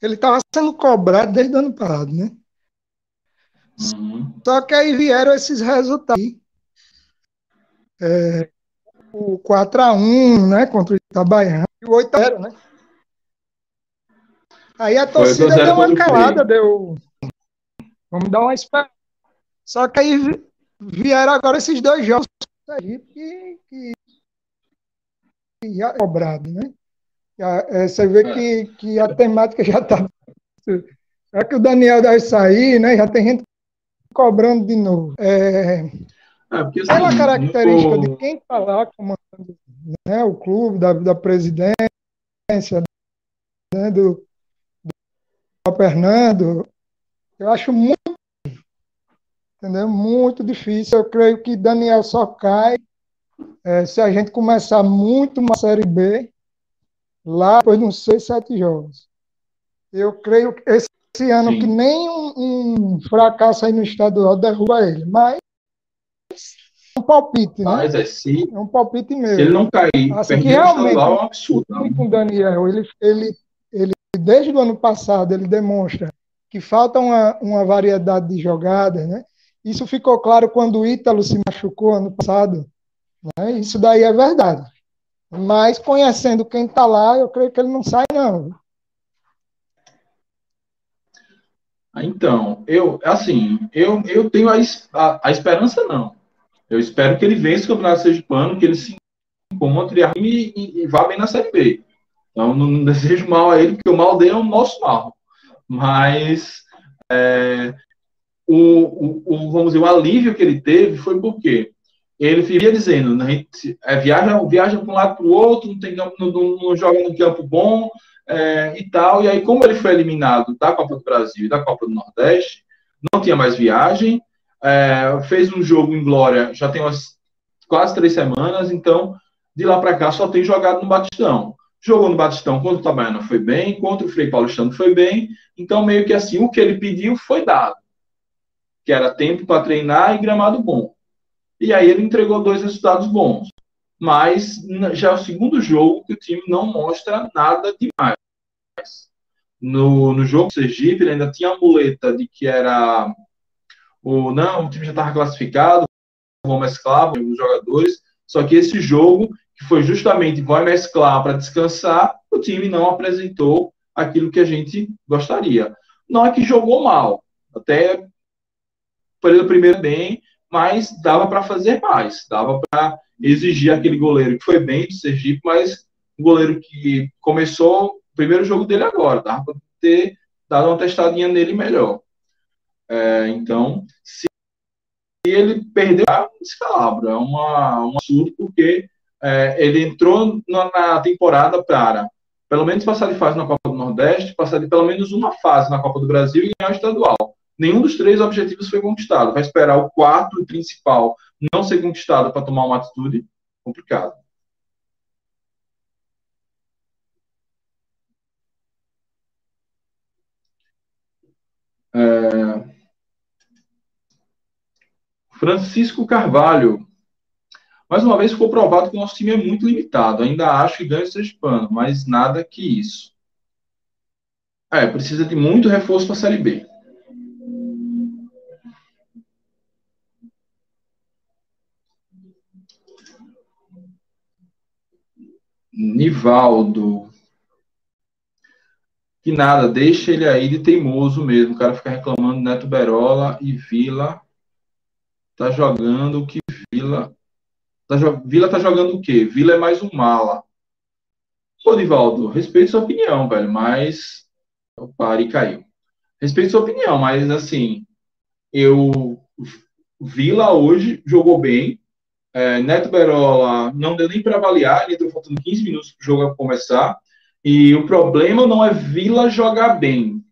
ele estava sendo cobrado desde o ano passado, né? Uhum. Só que aí vieram esses resultados. É, o 4x1, né, contra o Itabaiana, e o 8x0, né? Aí a torcida deu uma calada, deu. Vamos dar uma espera. Só que aí vieram agora esses dois jogos aí que, que, que já é cobrado, né? É, você vê é. que, que a temática já está. É que o Daniel deve sair, né? Já tem gente cobrando de novo. É, é, porque, assim, é uma característica de quem está lá comandando né, o clube, da, da presidência, né, do, do Fernando. Eu acho muito, entendeu? muito difícil. Eu creio que Daniel só cai é, se a gente começar muito uma Série B lá depois de uns seis, sete jogos. Eu creio que esse, esse ano Sim. que nem um, um, fracasso aí no estadual derruba ele, mas é um palpite, né? Mas é, é um palpite mesmo. Se ele não cair, assim que realmente, é um absurdo. Com o Daniel, ele, ele, ele, desde o ano passado, ele demonstra que falta uma, uma variedade de jogadas, né? Isso ficou claro quando o Ítalo se machucou ano passado. Né? Isso daí é verdade. Mas conhecendo quem está lá, eu creio que ele não sai, não. Ah, então, eu, assim, eu, eu tenho a, a, a, esperança, não. Eu espero que ele vença o Campeonato Sergipano, que ele se encontre e, e, e vá bem na Série B. Então, não, não, desejo mal a ele, porque o mal dele é o nosso mal. Mas, é, o, o, o, vamos dizer, o alívio que ele teve foi porque ele vivia dizendo, né, é, viaja, viaja para um lado para o outro, não, tem, não, não, não, joga no campo bom é, e tal. E aí, como ele foi eliminado da Copa do Brasil e da Copa do Nordeste, não tinha mais viagem, é, fez um jogo em Glória, já tem umas quase três semanas, então de lá para cá só tem jogado no Batistão. Jogou no Batistão contra o Tabaiana foi bem, contra o Frei Paulistano foi bem, então meio que assim, o que ele pediu foi dado, que era tempo para treinar e gramado bom. E aí ele entregou dois resultados bons. Mas já é o segundo jogo que o time não mostra nada demais. No, no jogo do Sergipe, ele ainda tinha a muleta de que era o não, o time já estava classificado, vão mesclar os jogadores. Só que esse jogo, que foi justamente vai mesclar para descansar, o time não apresentou aquilo que a gente gostaria. Não é que jogou mal, até pelo primeiro bem, mas dava para fazer mais, dava para exigir aquele goleiro que foi bem do Sergipe, mas um goleiro que começou o primeiro jogo dele agora, dava para ter dado uma testadinha nele melhor. É, então, se ele perdeu, é um descalabro, é uma, um absurdo, porque é, ele entrou na, temporada para pelo menos passar de fase na Copa do Nordeste, passar de pelo menos uma fase na Copa do Brasil e ganhar o estadual nenhum dos três objetivos foi conquistado. Vai esperar o quarto e principal não ser conquistado para tomar uma atitude complicada. É... Francisco Carvalho. Mais uma vez ficou provado que o nosso time é muito limitado. Ainda acho que ganha o Sergipano, mas nada que isso. É, precisa de muito reforço para a Série B. Nivaldo. Que nada, deixa ele aí de teimoso mesmo. O cara fica reclamando Neto Berola e Vila. Tá jogando o que Vila. Tá, Vila tá jogando o quê? Vila é mais um mala. Pô, Nivaldo, respeito sua opinião, velho, mas. O pare caiu. Respeito sua opinião, mas assim. Eu. Vila hoje jogou bem, é, Neto Berola não deu nem para avaliar, ele entrou faltando 15 minutos para o jogo começar. E o problema não é Vila jogar bem.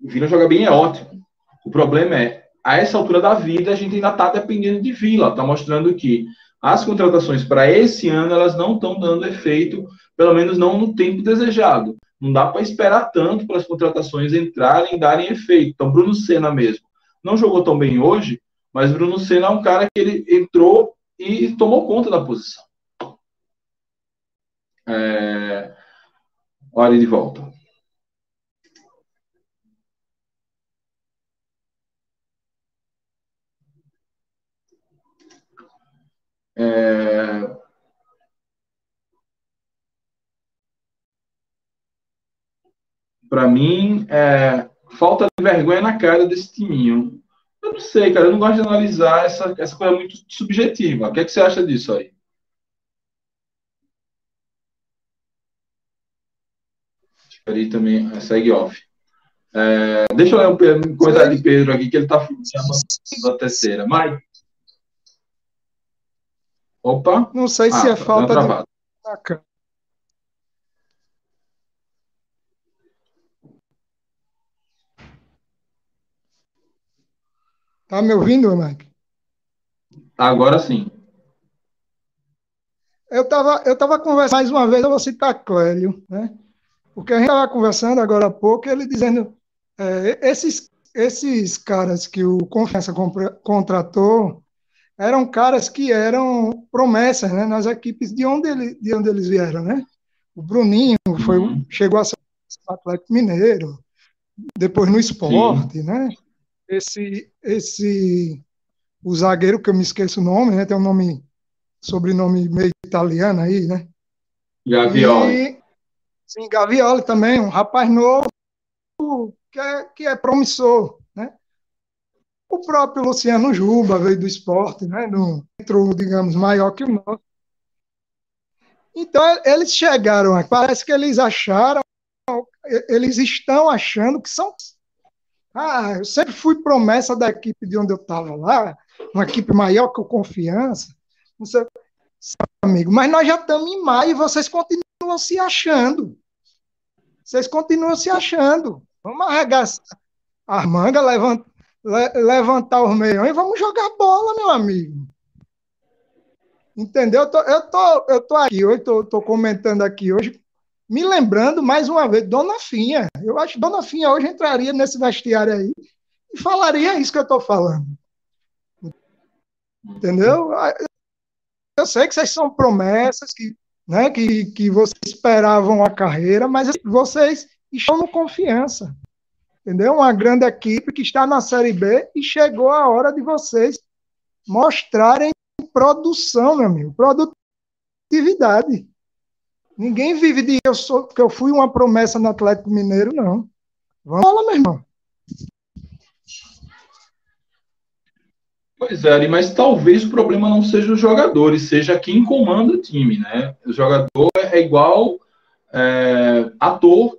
Vila jogar bem é ótimo. O problema é, a essa altura da vida, a gente ainda está dependendo de Vila. Está mostrando que as contratações para esse ano elas não estão dando efeito, pelo menos não no tempo desejado. Não dá para esperar tanto para as contratações entrarem e darem efeito. Então, Bruno Senna mesmo não jogou tão bem hoje, mas Bruno Senna é um cara que ele entrou e tomou conta da posição. É... Olha de volta. É... Para mim, é... falta de vergonha na cara desse timinho. Eu não sei, cara, eu não gosto de analisar essa, essa coisa muito subjetiva. O que, é que você acha disso aí? Espera aí também, é, segue off. É, deixa eu ler um coisa de Pedro aqui, que ele está da terceira. Mike. Opa. Não sei se ah, é tá falta de. Tá me ouvindo, Mike? Agora sim. Eu estava eu tava conversando mais uma vez, eu vou citar Clélio, né? Porque a gente estava conversando agora há pouco, ele dizendo é, esses, esses caras que o Confiança contratou eram caras que eram promessas né, nas equipes de onde, ele, de onde eles vieram. Né? O Bruninho foi, uhum. chegou a ser Atlético Mineiro, depois no esporte, né? Esse, esse, o zagueiro, que eu me esqueço o nome, né? Tem um nome, sobrenome meio italiano aí, né? Gavioli. E, sim, Gavioli também, um rapaz novo, que é, que é promissor. O próprio Luciano Juba veio do esporte, né? entrou, digamos, maior que o nosso. Então, eles chegaram aqui, parece que eles acharam, eles estão achando que são. Ah, eu sempre fui promessa da equipe de onde eu estava lá, uma equipe maior que o Confiança. Não sei, amigo, mas nós já estamos em maio e vocês continuam se achando. Vocês continuam se achando. Vamos arregaçar as mangas, levant, le, levantar os meiões e vamos jogar bola, meu amigo. Entendeu? Eu tô, eu tô, eu tô aqui hoje, tô, tô comentando aqui hoje, me lembrando mais uma vez, Dona Finha. Eu acho que Dona Finha hoje entraria nesse vestiário aí e falaria isso que eu estou falando. Entendeu? Eu sei que vocês são promessas, que, né, que, que vocês esperavam a carreira, mas vocês estão no confiança. Entendeu? Uma grande equipe que está na Série B e chegou a hora de vocês mostrarem produção, meu amigo, produtividade. Ninguém vive de eu sou, que eu fui uma promessa no Atlético Mineiro, não. Vamos lá, meu irmão. Pois é, mas talvez o problema não seja os jogadores, seja quem comanda o time, né? O jogador é igual é, ator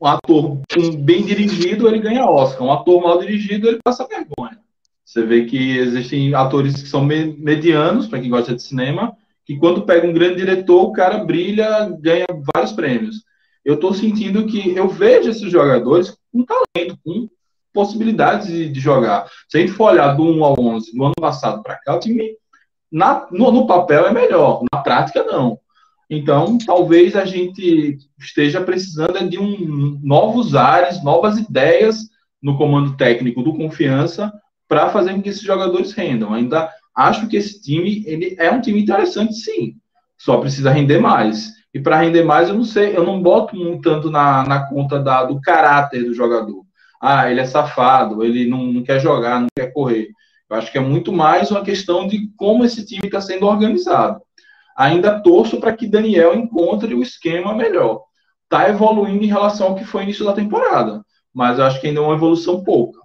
um ator bem dirigido, ele ganha Oscar. Um ator mal dirigido, ele passa vergonha. Você vê que existem atores que são medianos, para quem gosta de cinema, que quando pega um grande diretor, o cara brilha, ganha vários prêmios. Eu estou sentindo que eu vejo esses jogadores com talento, com possibilidades de, de, jogar. Se a gente for olhar do 1 ao 11 do ano passado para cá, o time na, no, no papel é melhor, na prática não. Então, talvez a gente esteja precisando de um, novos ares, novas ideias no comando técnico do Confiança para fazer com que esses jogadores rendam. Ainda acho que esse time ele é um time interessante, sim. Só precisa render mais. E para render mais, eu não sei, eu não boto muito tanto na, na conta da, do caráter do jogador. Ah, ele é safado, ele não, não quer jogar, não quer correr. Eu acho que é muito mais uma questão de como esse time está sendo organizado. Ainda torço para que Daniel encontre o esquema melhor. Está evoluindo em relação ao que foi início da temporada, mas eu acho que ainda é uma evolução pouca.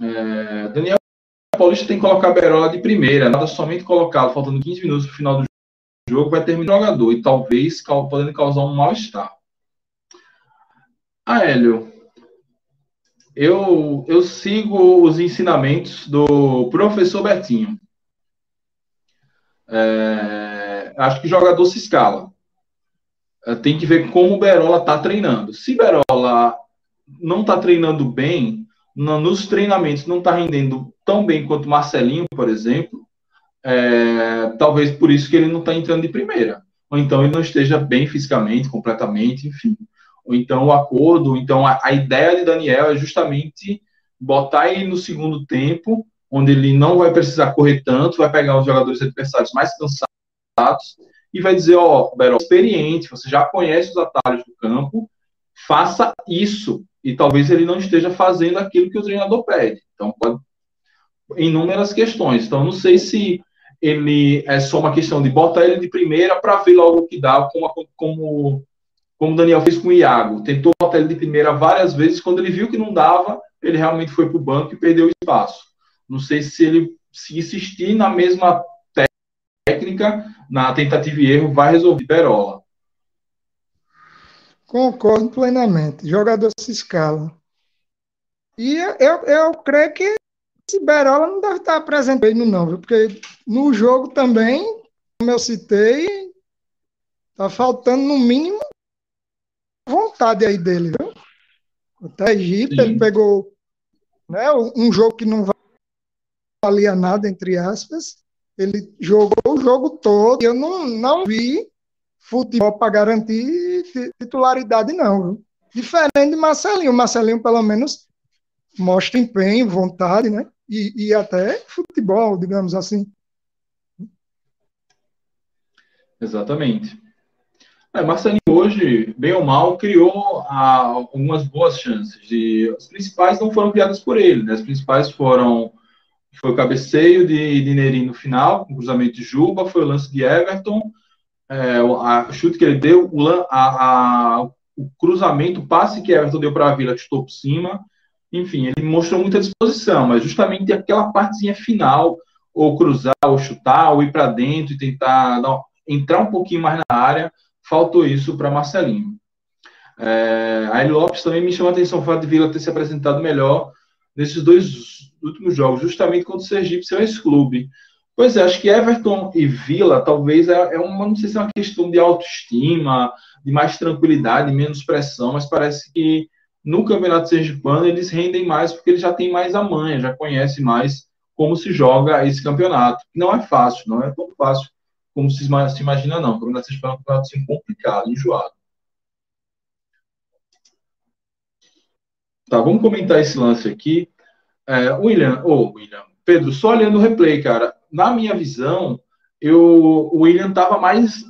É, Daniel Paulista tem que colocar Berola de primeira, nada somente colocado, faltando 15 minutos para o final do jogo, vai terminar o jogador e talvez podendo causar um mal-estar. Ah, Hélio, eu, eu sigo os ensinamentos do professor Betinho. É, acho que jogador se escala. É, tem que ver como o Berola está treinando. Se Berola não está treinando bem, no, nos treinamentos não está rendendo tão bem quanto Marcelinho, por exemplo, é, talvez por isso que ele não está entrando de primeira. Ou então ele não esteja bem fisicamente, completamente, enfim ou então o acordo. Então a, a ideia de Daniel é justamente botar ele no segundo tempo, onde ele não vai precisar correr tanto, vai pegar os jogadores adversários mais cansados e vai dizer, ó, oh, Beró, experiente, você já conhece os atalhos do campo, faça isso. E talvez ele não esteja fazendo aquilo que o treinador pede. Então, pode, inúmeras questões. Então, não sei se ele é só uma questão de botar ele de primeira para ver logo o que dá, como, como, como o Daniel fez com o Iago. Tentou botar ele de primeira várias vezes, quando ele viu que não dava, ele realmente foi para o banco e perdeu o espaço. Não sei se ele se insistir na mesma técnica, na tentativa e erro, vai resolver Perola. Concordo plenamente. Jogador se escala. E eu, eu creio que esse Berola não deve estar presente não, viu? porque no jogo também, como eu citei, tá faltando no mínimo vontade aí dele, viu? Até Egito, Sim. ele pegou né, um jogo que não valia nada, entre aspas, ele jogou o jogo todo, eu não, não vi futebol para garantir titularidade, não. Viu? Diferente de Marcelinho. Marcelinho, pelo menos, mostra empenho, vontade, né? E, e até futebol, digamos assim. Exatamente. É, Marcelinho hoje, bem ou mal, criou ah, algumas boas chances. De, as principais não foram criadas por ele, né? As principais foram foi o cabeceio de, de Neri no final, o cruzamento de Juba, foi o lance de Everton, é, o a, chute que ele deu, o, a, a, o cruzamento, o passe que Everton deu para a Vila, chutou por cima, enfim, ele mostrou muita disposição, mas justamente aquela partezinha final, ou cruzar, ou chutar, ou ir para dentro e tentar não, entrar um pouquinho mais na área, faltou isso para Marcelinho. É, a Eli Lopes também me chamou a atenção o fato de Vila ter se apresentado melhor nesses dois últimos jogos, justamente contra o Sergipe, seu ex-clube. Pois é, acho que Everton e Vila talvez é, é uma, não sei se é uma questão de autoestima, de mais tranquilidade, menos pressão, mas parece que no Campeonato Sergipano eles rendem mais porque eles já têm mais a manha, já conhecem mais como se joga esse campeonato. Não é fácil, não é tão fácil como se, se imagina, não. O Campeonato Sergipano é um campeonato assim, complicado, enjoado. Tá, vamos comentar esse lance aqui. É, William, ou oh, William, Pedro, só olhando o replay, cara, na minha visão, eu, o William estava mais,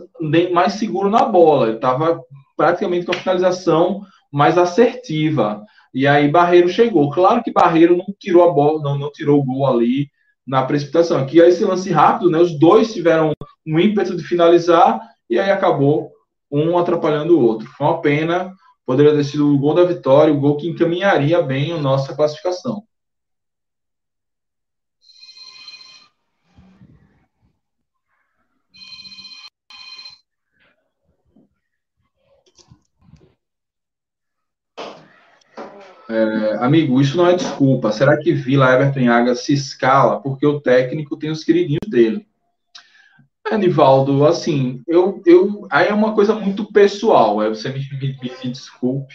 mais seguro na bola, ele estava praticamente com a finalização mais assertiva. E aí Barreiro chegou. Claro que Barreiro não tirou a bola, não, não tirou o gol ali na precipitação. Aqui esse lance rápido, né? Os dois tiveram um ímpeto de finalizar e aí acabou um atrapalhando o outro. Foi uma pena. Poderia ter sido o gol da vitória, o gol que encaminharia bem a nossa classificação. É, amigo, isso não é desculpa. Será que Vila Everton Águia se escala porque o técnico tem os queridinhos dele? É, assim, eu, eu, aí é uma coisa muito pessoal, é, você me, me, me, desculpe.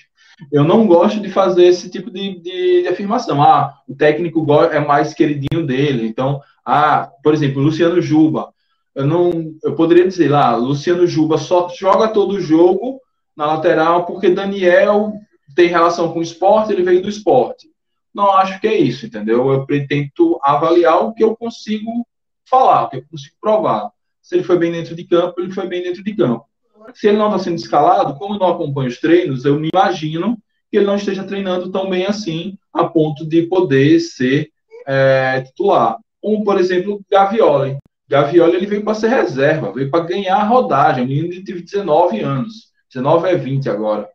Eu não gosto de fazer esse tipo de, de, de, afirmação. Ah, o técnico é mais queridinho dele. Então, ah, por exemplo, Luciano Juba. Eu não, eu poderia dizer lá, Luciano Juba só joga todo o jogo na lateral porque Daniel tem relação com o esporte, ele veio do esporte. Não acho que é isso, entendeu? Eu tento avaliar o que eu consigo falar, o que eu consigo provar. Se ele foi bem dentro de campo, ele foi bem dentro de campo. Se ele não está sendo escalado, como eu não acompanho os treinos, eu me imagino que ele não esteja treinando tão bem assim, a ponto de poder ser é, titular. Como, por exemplo, Gavioli. Gavioli ele veio para ser reserva, veio para ganhar a rodagem. O menino teve 19 anos. 19 é 20 agora.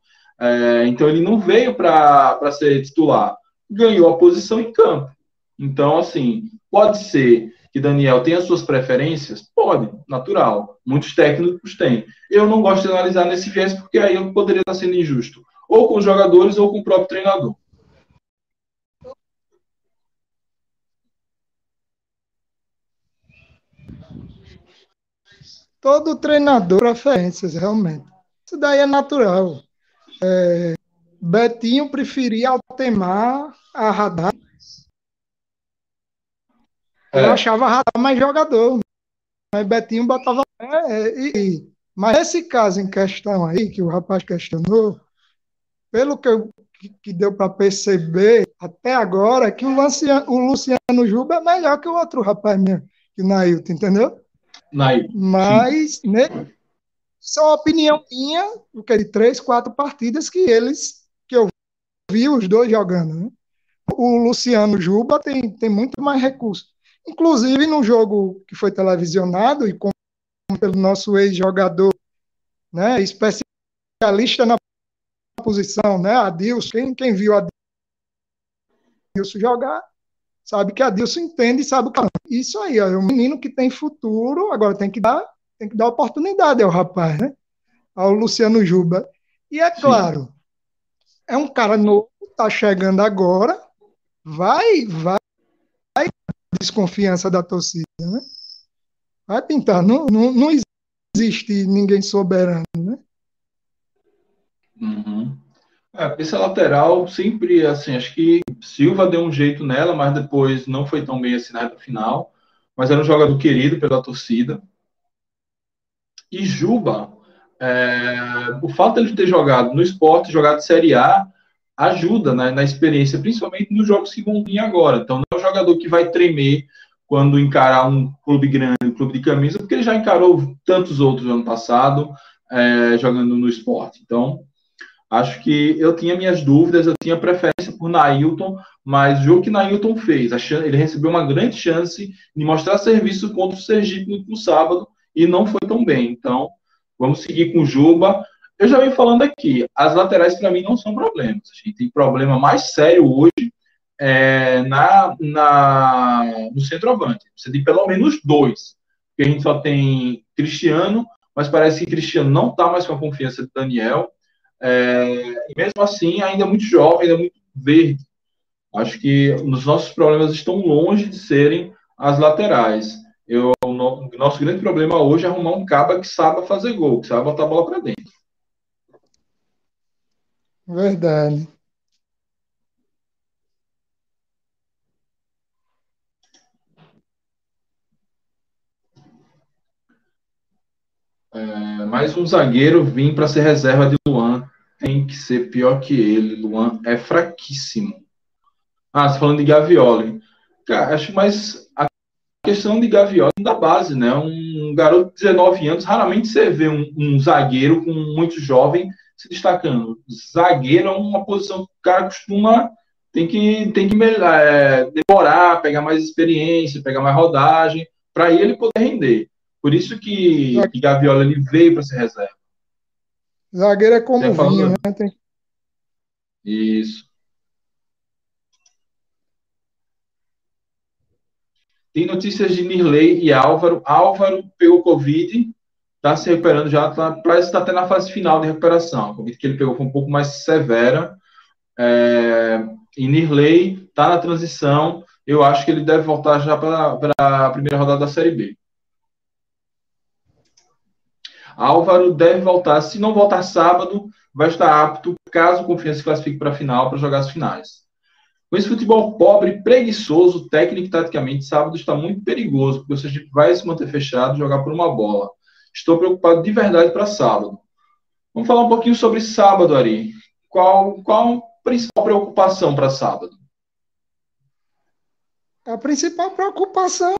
É, então ele não veio para ser titular, ganhou a posição em campo. Então, assim, pode ser que Daniel tenha suas preferências? Pode, natural. Muitos técnicos têm. Eu não gosto de analisar nesse viés, porque aí eu poderia estar sendo injusto, ou com os jogadores ou com o próprio treinador. Todo treinador preferências, realmente. Isso daí é natural. É, Betinho preferia Altemar a Radar. É. Eu achava Radar mais jogador. Mas Betinho botava. É, e, mas esse caso em questão aí, que o rapaz questionou, pelo que, eu, que deu para perceber até agora, que o Luciano, o Luciano Juba é melhor que o outro rapaz mesmo, que o Nailton, entendeu? Nailton. Mas, ne, Só uma opinião minha, que de três, quatro partidas que eles, que eu vi os dois jogando. Né? O Luciano Juba tem, tem muito mais recursos. Inclusive, no jogo que foi televisionado e com, pelo nosso ex-jogador, né, especialista na posição, né, Adilson, quem, quem viu Adilson jogar, sabe que Adilson entende e sabe o que Isso aí, ó, é um menino que tem futuro, agora tem que dar, tem que dar oportunidade ao rapaz, né, ao Luciano Juba. E é claro, Sim. é um cara novo, tá chegando agora, vai, vai, vai desconfiança da torcida, né? Vai pintar, não, não, não existe ninguém soberano, né? Uhum. É, essa lateral sempre, assim, acho que Silva deu um jeito nela, mas depois não foi tão bem assim na reta final. Mas era um jogador querido pela torcida. E Juba, é, o fato de ele ter jogado no esporte, jogado Série A, ajuda né, na experiência, principalmente nos jogos que vão vir agora. Então, não é um jogador que vai tremer quando encarar um clube grande, um clube de camisa, porque ele já encarou tantos outros no ano passado, é, jogando no esporte. Então, acho que eu tinha minhas dúvidas, eu tinha preferência por Nailton, mas o jogo que Nailton fez, ele recebeu uma grande chance de mostrar serviço contra o Sergipe no sábado e não foi tão bem. Então, vamos seguir com o Juba. Eu já venho falando aqui, as laterais para mim não são problemas. A gente tem problema mais sério hoje é, na, na, no centroavante. Você tem pelo menos dois. Porque a gente só tem Cristiano, mas parece que Cristiano não está mais com a confiança de Daniel. É, e mesmo assim, ainda é muito jovem, ainda é muito verde. Acho que os nossos problemas estão longe de serem as laterais. Eu, o nosso grande problema hoje é arrumar um caba que saiba fazer gol, que saiba botar a bola para dentro. Verdade. É, mais um zagueiro vir para ser reserva de Luan tem que ser pior que ele. Luan é fraquíssimo. Ah, você falando de Gavioli. Cara, acho mais questão de Gavioli da base, né? Um garoto de 19 anos, raramente você vê um, um zagueiro com muito jovem se destacando. Zagueiro é uma posição que o cara costuma tem que tem que é, demorar, pegar mais experiência, pegar mais rodagem, para ele poder render. Por isso que, que Gaviola ele veio para ser reserva. Zagueiro é como vinho, né? Tem... Isso. Tem notícias de Nirley e Álvaro. Álvaro pegou Covid, está se recuperando já, tá, parece estar tá até na fase final de recuperação. A Covid que ele pegou foi um pouco mais severa. É, e Nirley está na transição. Eu acho que ele deve voltar já para a primeira rodada da Série B. Álvaro deve voltar. Se não voltar sábado, vai estar apto, caso o Confiança se classifique para a final, para jogar as finais. Com esse futebol pobre, preguiçoso, técnico e taticamente, sábado está muito perigoso, porque o Sergipe vai se manter fechado e jogar por uma bola. Estou preocupado de verdade para sábado. Vamos falar um pouquinho sobre sábado, Ari. Qual, qual a principal preocupação para sábado? A principal preocupação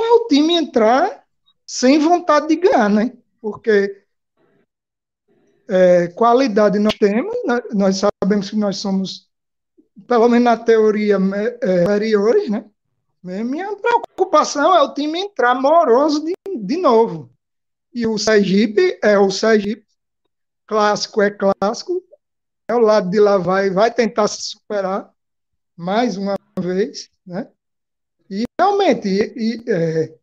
é o time entrar sem vontade de ganhar, né? Porque é, qualidade nós temos, nós sabemos que nós somos, pelo menos na teoria, é, superiores, né? Minha preocupação é o time entrar moroso de, de novo. E o Sergipe é o Sergipe, clássico é clássico, é o lado de lá vai, vai tentar se superar mais uma vez, né? E realmente, e, e, é,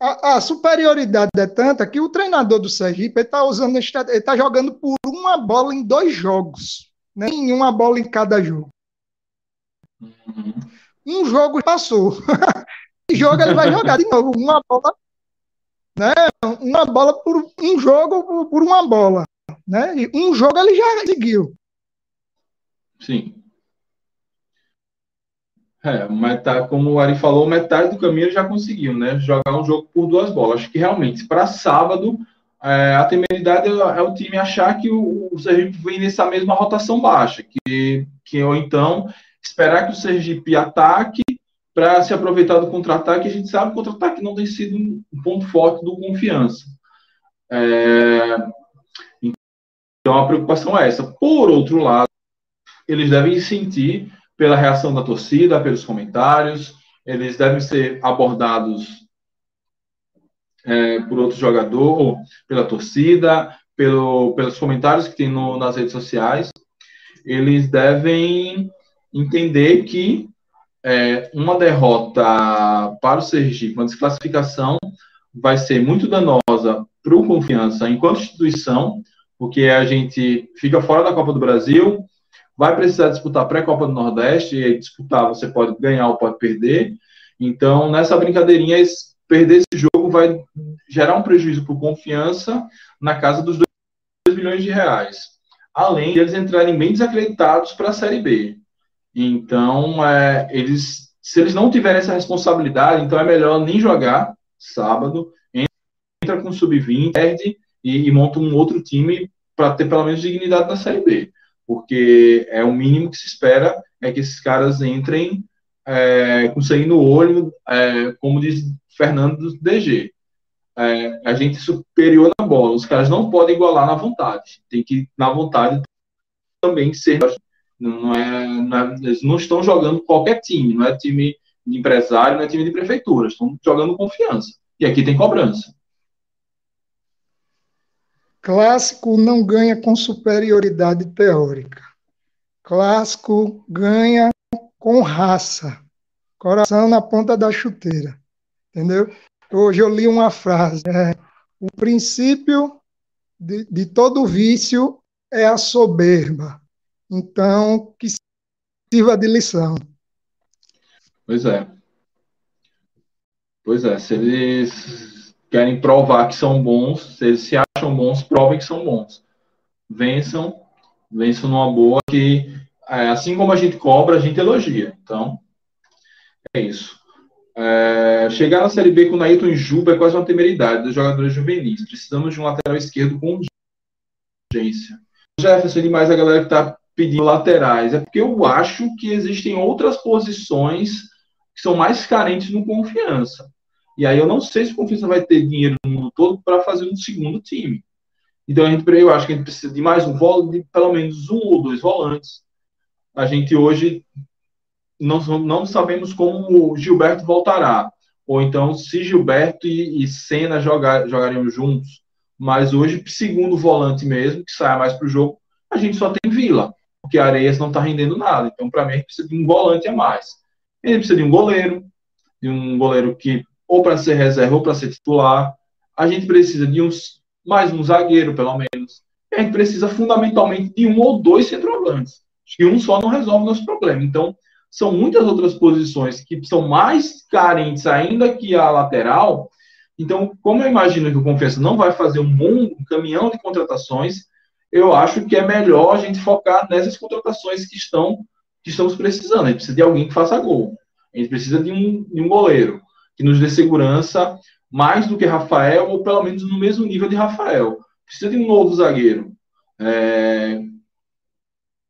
a, a, superioridade é tanta que o treinador do Sergipe está usando, ele está jogando por uma bola em dois jogos, né? uma bola em cada jogo. Uhum. Um jogo passou. e jogo ele vai jogar de novo, uma bola né? Uma bola por um jogo por, uma bola, né? E um jogo ele já seguiu. Sim. É, mas tá, como o Ari falou, metade do caminho já conseguiu, né? Jogar um jogo por duas bolas. Acho que realmente, para sábado, é, a temeridade é, é, o time achar que o, o Sergipe vem nessa mesma rotação baixa, que, que ou então esperar que o Sergipe ataque para se aproveitar do contra-ataque. A gente sabe que o contra-ataque não tem sido um ponto forte do confiança. É, Então a preocupação é essa. Por outro lado, eles devem sentir pela reação da torcida, pelos comentários, eles devem ser abordados é, por outro jogador, pela torcida, pelo, pelos comentários que tem no, nas redes sociais. Eles devem entender que é, uma derrota para o Sergipe, uma desclassificação, vai ser muito danosa para o Confiança enquanto instituição, porque a gente fica fora da Copa do Brasil, vai precisar disputar pré-Copa do Nordeste, e disputar você pode ganhar ou pode perder. Então, nessa brincadeirinha, perder esse jogo vai gerar um prejuízo para o Confiança na casa dos 2 milhões de reais. Além de eles entrarem bem desacreditados para a Série B. Então, é, eles, se eles não tiverem essa responsabilidade, então é melhor nem jogar sábado, entra com sub-20, perde e, e monta um outro time para ter pelo menos dignidade na Série B. Porque é o mínimo que se espera é que esses caras entrem é, com sangue no olho, é, como diz Fernando do DG. É, a gente é superior na bola. Os caras não podem igualar na vontade. Tem que, na vontade, também ser não é, não é, eles não estão jogando qualquer time, não é time de empresário, não é time de prefeitura, estão jogando confiança. E aqui tem cobrança. Clássico não ganha com superioridade teórica. Clássico ganha com raça. Coração na ponta da chuteira. Entendeu? Hoje eu li uma frase. É, o princípio de, de todo vício é a soberba. Então, que sirva de lição. Pois é. Pois é, se eles querem provar que são bons, se eles se acham bons, provem que são bons. Vençam, vençam numa boa que, é, assim como a gente cobra, a gente elogia. Então, é isso. É, chegar na Série B com o Nailton Juba é quase uma temeridade dos jogadores juvenis. Precisamos de um lateral esquerdo com urgência. Jefferson, demais a galera que está pedindo laterais, é porque eu acho que existem outras posições que são mais carentes no confiança. E aí eu não sei se o confiança vai ter dinheiro no mundo todo para fazer um segundo time. Então a gente, eu acho que a gente precisa de mais um volante, de pelo menos um ou dois volantes. A gente hoje não, não sabemos como o Gilberto voltará. Ou então se Gilberto e, e Senna jogar, jogariam juntos. Mas hoje, segundo volante mesmo, que saia mais para o jogo, a gente só tem Vila porque Areias não está rendendo nada. Então, para mim, a gente precisa de um volante a mais. A gente precisa de um goleiro, de um goleiro que, ou para ser reserva, ou para ser titular. A gente precisa de uns, mais um zagueiro, pelo menos. E a gente precisa, fundamentalmente, de um ou dois centroavantes. Que um só não resolve o nosso problema. Então, são muitas outras posições que são mais carentes ainda que a lateral. Então, como eu imagino que o Confiança não vai fazer um bom um caminhão de contratações, eu acho que é melhor a gente focar nessas contratações que estão que estamos precisando. A gente precisa de alguém que faça gol. A gente precisa de um, de um goleiro que nos dê segurança mais do que Rafael, ou pelo menos no mesmo nível de Rafael. Precisa de um novo zagueiro. É...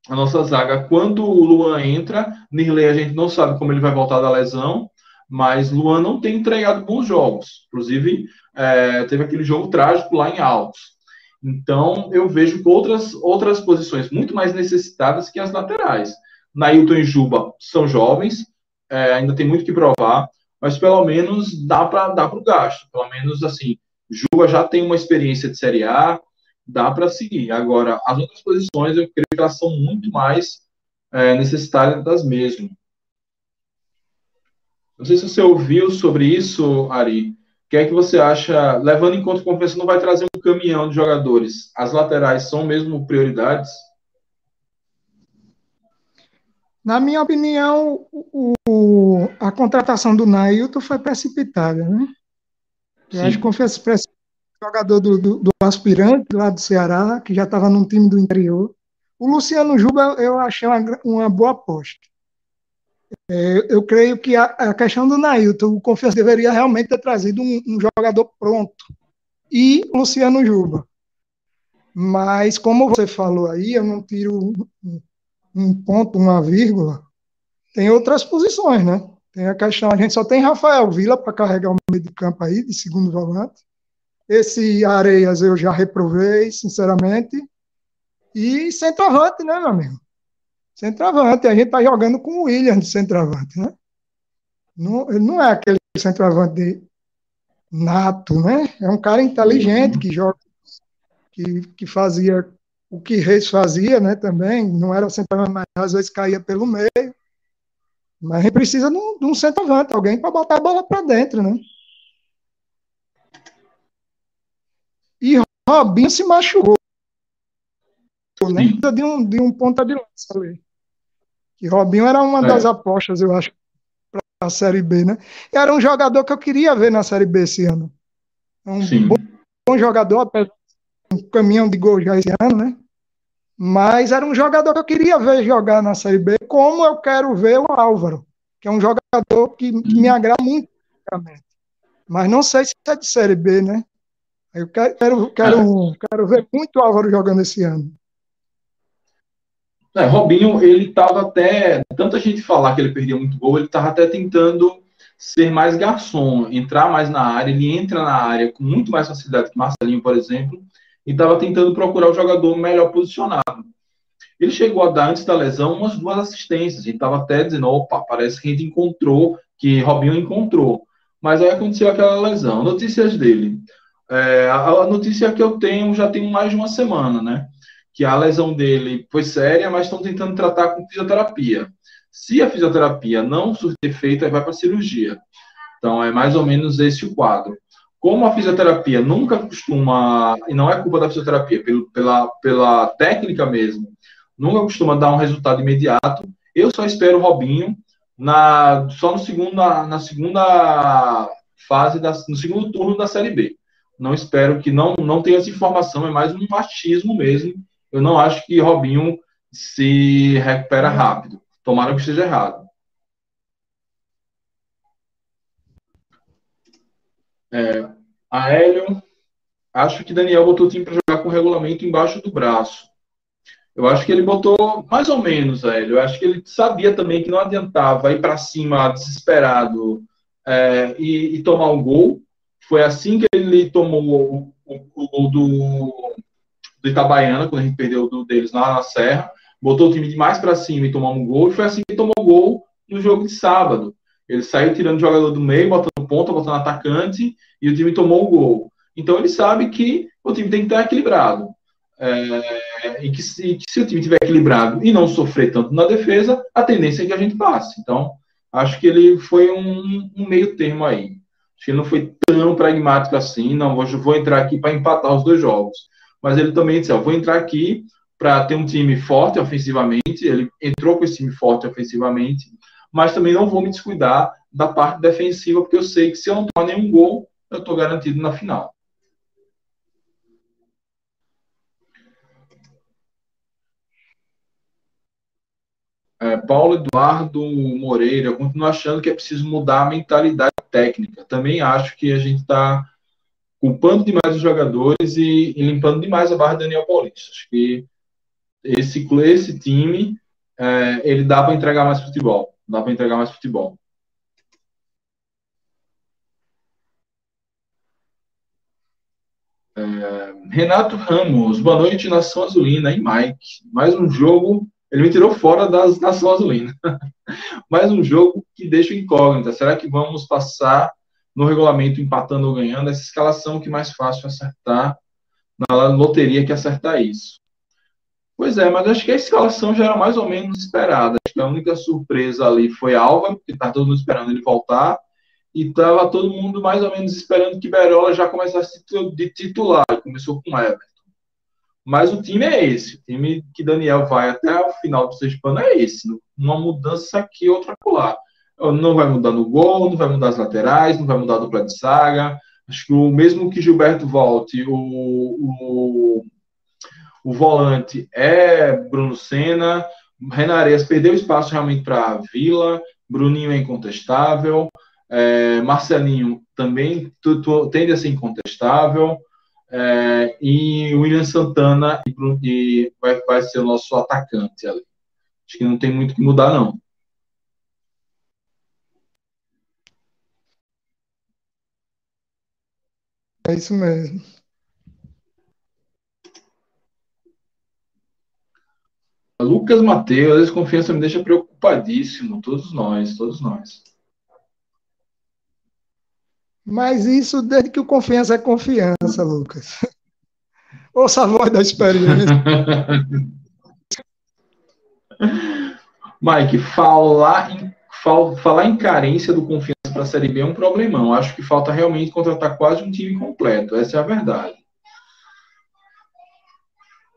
A nossa zaga, quando o Luan entra, Nirley a gente não sabe como ele vai voltar da lesão, mas Luan não tem entregado bons jogos. Inclusive, é, teve aquele jogo trágico lá em Altos. Então, eu vejo outras, outras posições muito mais necessitadas que as laterais. Nailton e Juba são jovens, é, ainda tem muito que provar, mas pelo menos dá para dar o gasto. Pelo menos, assim, Juba já tem uma experiência de Série A, dá para seguir. Agora, as outras posições, eu creio que elas são muito mais é, necessitadas mesmo. Não sei se você ouviu sobre isso, Ari, que é que você acha, levando em conta que o Confiança não vai trazer um caminhão de jogadores, as laterais são mesmo prioridades? Na minha opinião, o, a contratação do Nailton foi precipitada, né? Eu acho que Confiança jogador do, do, do, aspirante lá do Ceará, que já estava num time do interior. O Luciano Juba eu achei uma, uma boa aposta. É, eu creio que a, a, questão do Nailton, o Confiança deveria realmente ter trazido um, um jogador pronto. E Luciano Juba. Mas, como você falou aí, eu não tiro um, um ponto, uma vírgula. Tem outras posições, né? Tem a questão, a gente só tem Rafael Vila para carregar o meio de campo aí, de segundo volante. Esse Areias eu já reprovei, sinceramente. E centroavante, né, meu amigo? Centroavante. A gente tá jogando com o William de centroavante, né? Não, não é aquele centroavante nato, né? É um cara inteligente que joga, que, que fazia o que Reis fazia, né? Também não era centroavante, mas às vezes caía pelo meio. Mas a gente precisa de um, de um centroavante, alguém para botar a bola para dentro, né? E Robinho se machucou. Né? De um, de um ponta de lança ali. E Robinho era uma é. das apostas, eu acho, para a Série B, né? E era um jogador que eu queria ver na Série B esse ano. Um bom, bom, jogador, apesar um caminhão de gol já esse ano, né? Mas era um jogador que eu queria ver jogar na Série B, como eu quero ver o Álvaro, que é um jogador que, que me agrada muito. Mas não sei se é de Série B, né? Eu quero, quero, quero, quero ver muito o Álvaro jogando esse ano. É, Robinho, ele estava até. Tanta gente falar que ele perdeu muito gol, ele estava até tentando ser mais garçom, entrar mais na área. Ele entra na área com muito mais facilidade que Marcelinho, por exemplo, e estava tentando procurar o jogador melhor posicionado. Ele chegou a dar, antes da lesão, umas duas assistências. E estava até dizendo: opa, parece que a gente encontrou, que Robinho encontrou. Mas aí aconteceu aquela lesão. Notícias dele. É, a notícia que eu tenho já tem mais de uma semana, né? Que a lesão dele foi séria, mas estão tentando tratar com fisioterapia. Se a fisioterapia não surtir efeito, aí vai para cirurgia. Então é mais ou menos esse o quadro. Como a fisioterapia nunca costuma, e não é culpa da fisioterapia, pela, pela técnica mesmo, nunca costuma dar um resultado imediato, eu só espero o Robinho na, só no segundo, na, na segunda fase, da, no segundo turno da Série B não espero que não, não tenha essa informação, é mais um machismo mesmo. Eu não acho que Robinho se recupera rápido. Tomara que esteja errado. É, a Hélio, acho que Daniel botou o time para jogar com o regulamento embaixo do braço. Eu acho que ele botou mais ou menos, Hélio. Eu acho que ele sabia também que não adiantava ir para cima desesperado é, e, e tomar um gol foi assim que ele tomou o, o, gol do, do Itabaiana, quando a gente perdeu o deles lá na Serra, botou o time de mais para cima e tomou um gol, e foi assim que tomou gol no jogo de sábado. Ele saiu tirando o jogador do meio, botando ponta, botando atacante, e o time tomou o gol. Então ele sabe que o time tem que estar equilibrado. É, e que se, que se, o time estiver equilibrado e não sofrer tanto na defesa, a tendência é que a gente passe. Então, acho que ele foi um, um meio termo aí. Acho que ele não foi tão pragmático assim, não, vou entrar aqui para empatar os dois jogos. Mas ele também disse, ó, vou entrar aqui para ter um time forte ofensivamente, ele entrou com esse time forte ofensivamente, mas também não vou me descuidar da parte defensiva, porque eu sei que se eu não tomar nenhum gol, eu estou garantido na final. É, Paulo Eduardo Moreira, eu continuo achando que é preciso mudar a mentalidade técnica. Também acho que a gente está culpando demais os jogadores e, e, limpando demais a barra do Daniel Paulista. Acho que esse, esse time, é, ele dá para entregar mais futebol. Dá para entregar mais futebol. É, Renato Ramos, boa noite, Nação Azulina e Mike. Mais um jogo ele me tirou fora das Nação Azulina. Mais um jogo que deixa incógnita. Será que vamos passar no regulamento empatando ou ganhando? Essa escalação que é mais fácil acertar na loteria que acertar isso. Pois é, mas acho que a escalação já era mais ou menos esperada. Acho que a única surpresa ali foi Alva, porque estava todo mundo esperando ele voltar, e estava todo mundo mais ou menos esperando que Berola já começasse de titular. Começou com Everton. Mas o time é esse. O time que Daniel vai até o final do Sergipano é esse. Uma mudança aqui, outra colar. Não vai mudar no gol, não vai mudar as laterais, não vai mudar a dupla de saga. Acho que o mesmo que Gilberto volte, o, o, o volante é Bruno Senna. Renares perdeu espaço realmente para Vila. Bruninho é incontestável. É, Marcelinho também tende a ser incontestável. É, e William Santana e, e vai, vai ser o nosso atacante ali. Acho que não tem muito que mudar, não. É isso mesmo. Lucas Mateus, a desconfiança me deixa preocupadíssimo. Todos nós, todos nós. Mas isso desde que o confiança é confiança, Lucas. Ouça a voz da experiência. Mike, falar em, fal, falar em carência do confiança para a Série B é um problemão. Acho que falta realmente contratar quase um time completo. Essa é a verdade.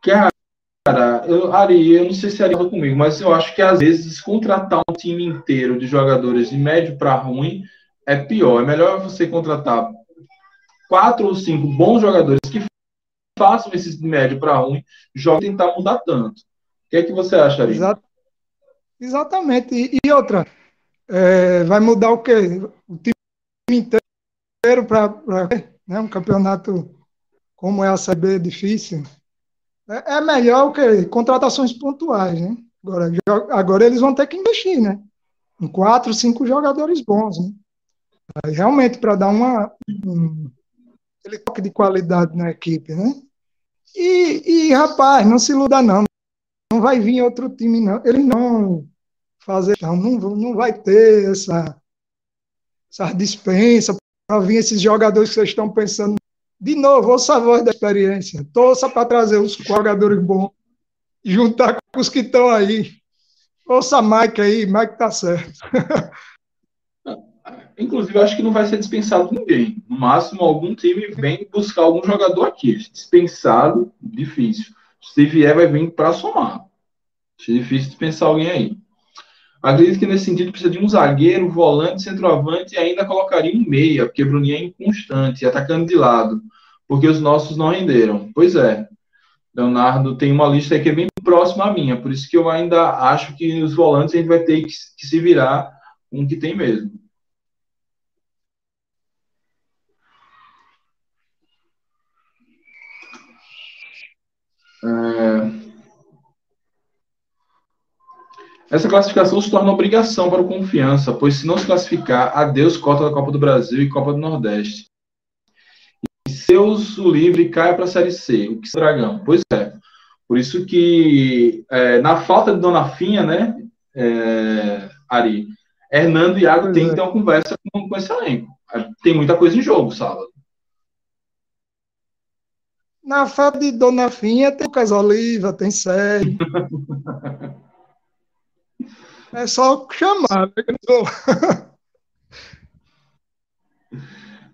Cara, eu, Ari, eu não sei se Ari falou comigo, mas eu acho que às vezes contratar um time inteiro de jogadores de médio para ruim é pior. É melhor você contratar quatro ou cinco bons jogadores que façam esses de médio para ruim, e tentar mudar tanto. O que é que você acha, Ari? Exatamente. E, e outra, é, vai mudar o quê? O time inteiro para né, um campeonato como é a CB difícil. É, é melhor o quê? Contratações pontuais, né? Agora, agora eles vão ter que investir, né? Em quatro, cinco jogadores bons, né? realmente para dar uma um, aquele toque de qualidade na equipe, né? E, e, rapaz, não se iluda não, não vai vir outro time não, eles não fazer não, não, não vai ter essa essa dispensa para vir esses jogadores que vocês estão pensando. De novo, ouça a voz da experiência, torça para trazer os jogadores bons, juntar com os que estão aí. Ouça Mike aí, Mike tá certo. Inclusive, acho que não vai ser dispensado ninguém. No máximo, algum time vem buscar algum jogador aqui. Dispensado, difícil. Se vier, vai vir para somar. Acho difícil dispensar alguém aí. Acredito que nesse sentido precisa de um zagueiro, volante, centroavante e ainda colocaria um meia, porque Bruninho é inconstante, atacando de lado, porque os nossos não renderam. Pois é. Leonardo tem uma lista que é bem próxima à minha, por isso que eu ainda acho que os volantes a gente vai ter que, que se virar com o que tem mesmo. Essa classificação se torna obrigação para o Confiança, pois se não se classificar, adeus cota da Copa do Brasil e Copa do Nordeste. E seus o livre cai para a Série C, o que é Dragão. Pois é. Por isso que, é, na falta de Dona Finha, né, é, Ari, Hernando e Iago têm que ter uma conversa com, com esse elenco. Tem muita coisa em jogo, sábado. Na falta de Dona Finha tem Lucas Oliva, tem Sérgio. é só chamar. Né?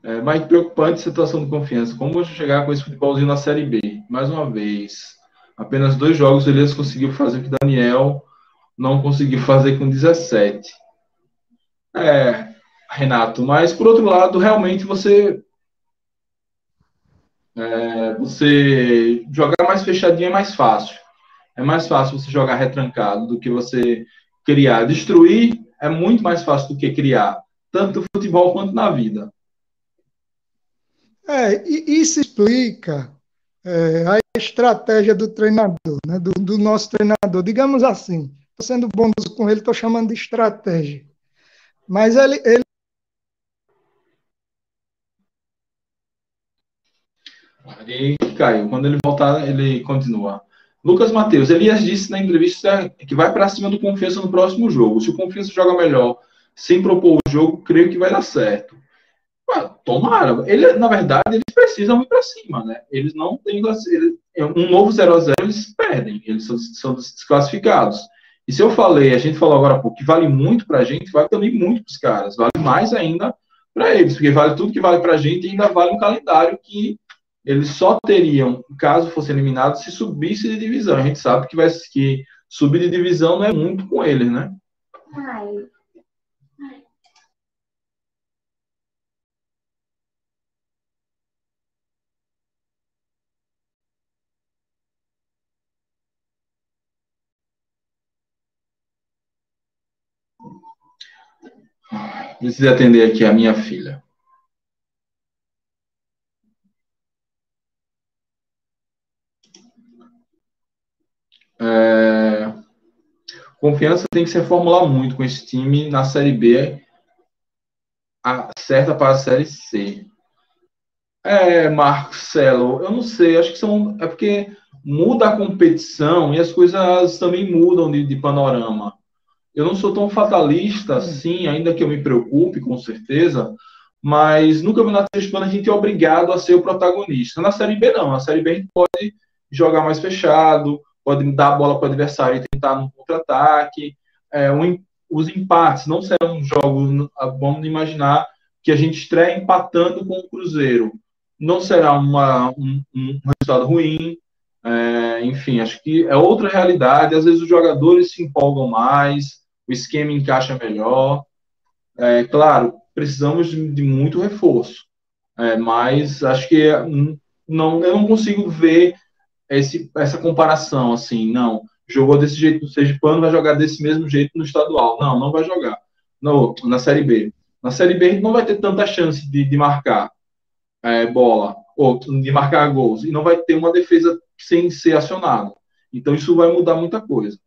é mais preocupante situação de confiança. Como você chegar com esse futebolzinho na Série B? Mais uma vez. Apenas dois jogos ele conseguiu fazer o que Daniel não conseguiu fazer com 17. É, Renato, mas por outro lado, realmente você é, você jogar mais fechadinho é mais fácil. É mais fácil você jogar retrancado do que você criar. Destruir é muito mais fácil do que criar, tanto no futebol quanto na vida. É, e isso explica é, a estratégia do treinador, né, do, do nosso treinador. Digamos assim, estou sendo bondoso com ele, estou chamando de estratégia. Mas ele, ele Ele caiu. Quando ele voltar, ele continua. Lucas Matheus, Elias disse na entrevista que vai para cima do Confiança no próximo jogo. Se o Confiança joga melhor sem propor o jogo, creio que vai dar certo. Tomara. Ele, na verdade, eles precisam ir para cima, né? Eles não têm. um novo 0 a 0 eles perdem, eles são, são desclassificados. E se eu falei, a gente falou agora há pouco, que vale muito para a gente, vale também muito para os caras, vale mais ainda para eles, porque vale tudo que vale para a gente e ainda vale um calendário que eles só teriam, caso fosse eliminado, se subisse de divisão. A gente sabe que, vai, que subir de divisão não é muito com eles, né? Ai. Preciso atender aqui a minha filha. É... Confiança tem que se reformular muito com esse time na Série B, certa para a Série C. É, Marcelo, eu não sei, acho que são. É porque muda a competição e as coisas também mudam de, de panorama. Eu não sou tão fatalista assim, ainda que eu me preocupe, com certeza, mas no Campeonato Hispano a gente é obrigado a ser o protagonista. Na Série B, não. Na Série B a gente pode jogar mais fechado, pode dar a bola para o adversário e tentar no contra-ataque. É, um, os empates não serão jogos, vamos imaginar que a gente estreia empatando com o Cruzeiro. Não será uma, um, um resultado ruim, é, enfim, acho que é outra realidade. Às vezes os jogadores se empolgam mais, o esquema encaixa melhor. É, claro, precisamos de, de muito reforço, é, mas acho que hum, não, eu não consigo ver esse, essa comparação assim. Não, jogou desse jeito no Sergipano, vai jogar desse mesmo jeito no estadual. Não, não vai jogar. No, na Série B. Na Série B, não vai ter tanta chance de, de marcar é, bola, ou de marcar gols, e não vai ter uma defesa sem ser acionado. Então, isso vai mudar muita coisa.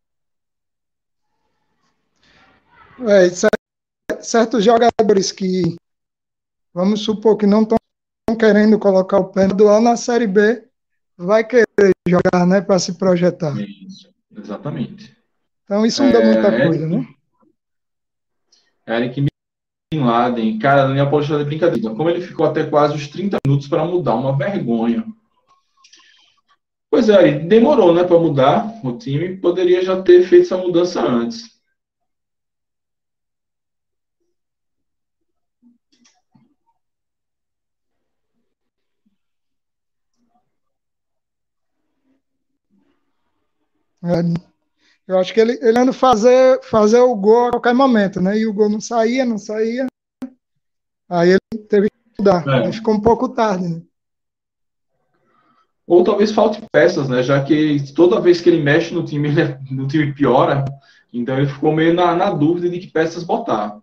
É, certos jogadores que, vamos supor que não estão querendo colocar o pé dual na Série B, vai querer jogar, né, para se projetar. Isso, exatamente. Então, isso muda é, muita coisa, né? Eric Bin Laden, cara, Daniel Paulista de brincadeira. Como ele ficou até quase os 30 minutos para mudar, uma vergonha. Pois é, demorou, né, para mudar o time. Poderia já ter feito essa mudança antes. É, eu acho que ele, ele anda fazer, fazer o gol a qualquer momento, né? E o gol não saía, não saía. Aí ele teve que mudar. É. Ficou um pouco tarde, né? Ou talvez falte peças, né? Já que toda vez que ele mexe no time, ele, no time piora. Então ele ficou meio na, na dúvida de que peças botar.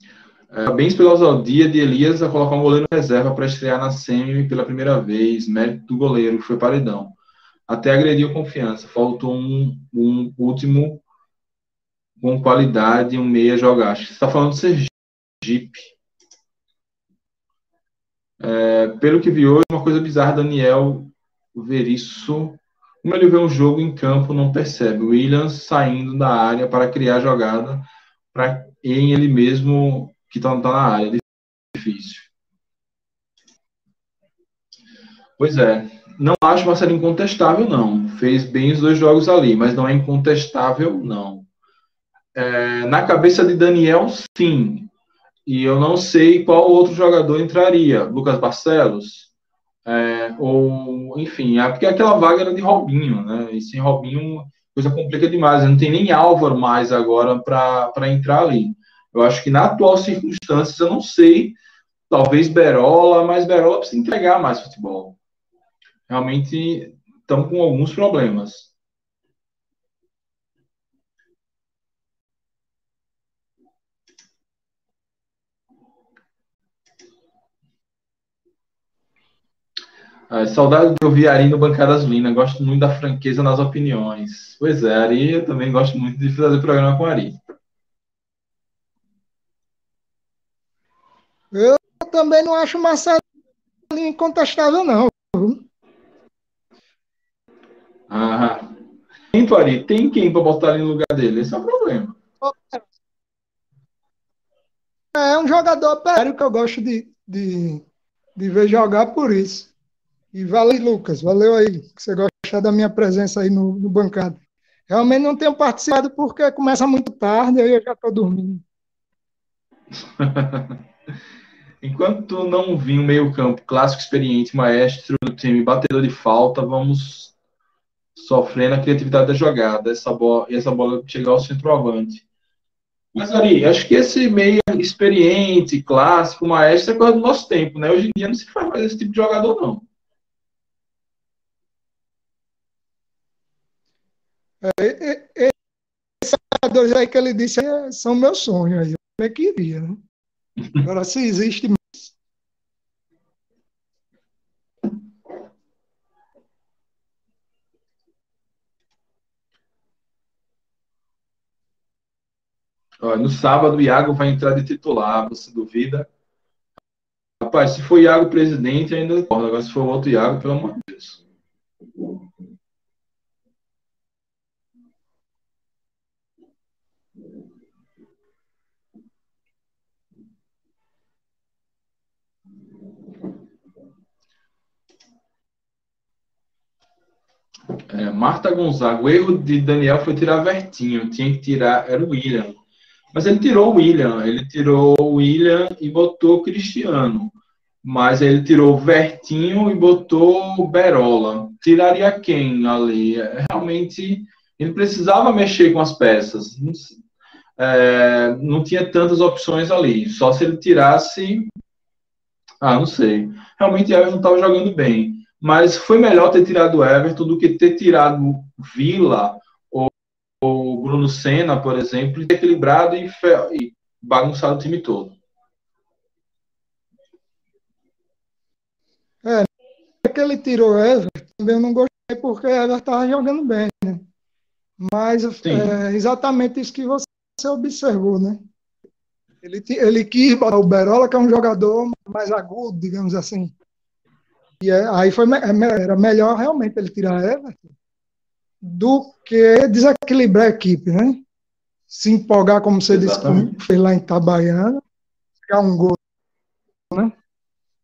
É, parabéns pela ousadia de Elias a colocar um goleiro reserva para estrear na semi pela primeira vez. Mérito do goleiro, que foi paredão. Até agrediu confiança. Faltou um, um último com qualidade, um meia jogar. Acho que você está falando do Sergipe. É, pelo que vi hoje, uma coisa bizarra, Daniel ver isso. Como ele vê um jogo em campo, não percebe. Williams saindo da área para criar jogada para em ele mesmo que está tá na área. Difícil. Pois é. Não acho uma série incontestável, não. Fez bem os dois jogos ali, mas não é incontestável, não. É, na cabeça de Daniel, sim. E eu não sei qual outro jogador entraria. Lucas Barcelos? É, ou, enfim, é porque aquela vaga era de Robinho, né? E sem Robinho, coisa complica demais. Não tem nem Álvaro mais agora para entrar ali. Eu acho que na atual circunstâncias, eu não sei, talvez Berola, mas Berola precisa entregar mais futebol. Realmente estão com alguns problemas. É, saudade de ouvir Ari no Bancada Azulina. Gosto muito da franqueza nas opiniões. Pois é, Ari, eu também gosto muito de fazer programa com Ari. Eu também não acho Marcelo incontestável, não. Ah, quem, Ari? Tem quem para botar ali no lugar dele? Esse é o problema. É um jogador sério que eu gosto de, de, de ver jogar por isso. E valeu, Lucas, valeu aí, que você gosta da minha presença aí no, no bancado. Realmente não tenho participado porque começa muito tarde, aí eu já estou dormindo. Enquanto não vir um meio-campo clássico, experiente, maestro do time, batedor de falta, vamos sofrendo a criatividade da jogada, essa bola, e essa bola chegar ao centroavante. Mas, Ari, acho que esse meio experiente, clássico, maestro, é coisa do nosso tempo, né? Hoje em dia não se faz mais esse tipo de jogador, não. É, esses jogadores aí que ele disse são meus sonhos aí. Eu queria, né? Agora, se existe no sábado, o Iago vai entrar de titular, você duvida? Rapaz, se for Iago presidente, ainda. Agora, se for outro Iago, pelo amor de Deus. É, Marta Gonzaga, o erro de Daniel foi tirar Vertinho, tinha que tirar, era o William. Mas ele tirou o William, ele tirou o William e botou o Cristiano. Mas ele tirou o Vertinho e botou o Berola. Tiraria quem ali? É, realmente, ele precisava mexer com as peças. É, não tinha tantas opções ali. Só se ele tirasse. Ah, não sei. Realmente, Everton estava jogando bem mas foi melhor ter tirado o Everton do que ter tirado Vila ou, ou Bruno Senna, por exemplo, e ter equilibrado e, e bagunçado o time todo. É, que ele tirou Everton, também eu não gostei porque Everton estava jogando bem, né? Mas é exatamente isso que você observou, né? Ele, ele quis botar o Berola, que é um jogador mais agudo, digamos assim. E é, aí foi, é, era melhor realmente ele tirar Everton do que desequilibrar a equipe, né? Se empolgar, como você Exatamente. disse, fez lá em Itabaiana, pegar um gol, né?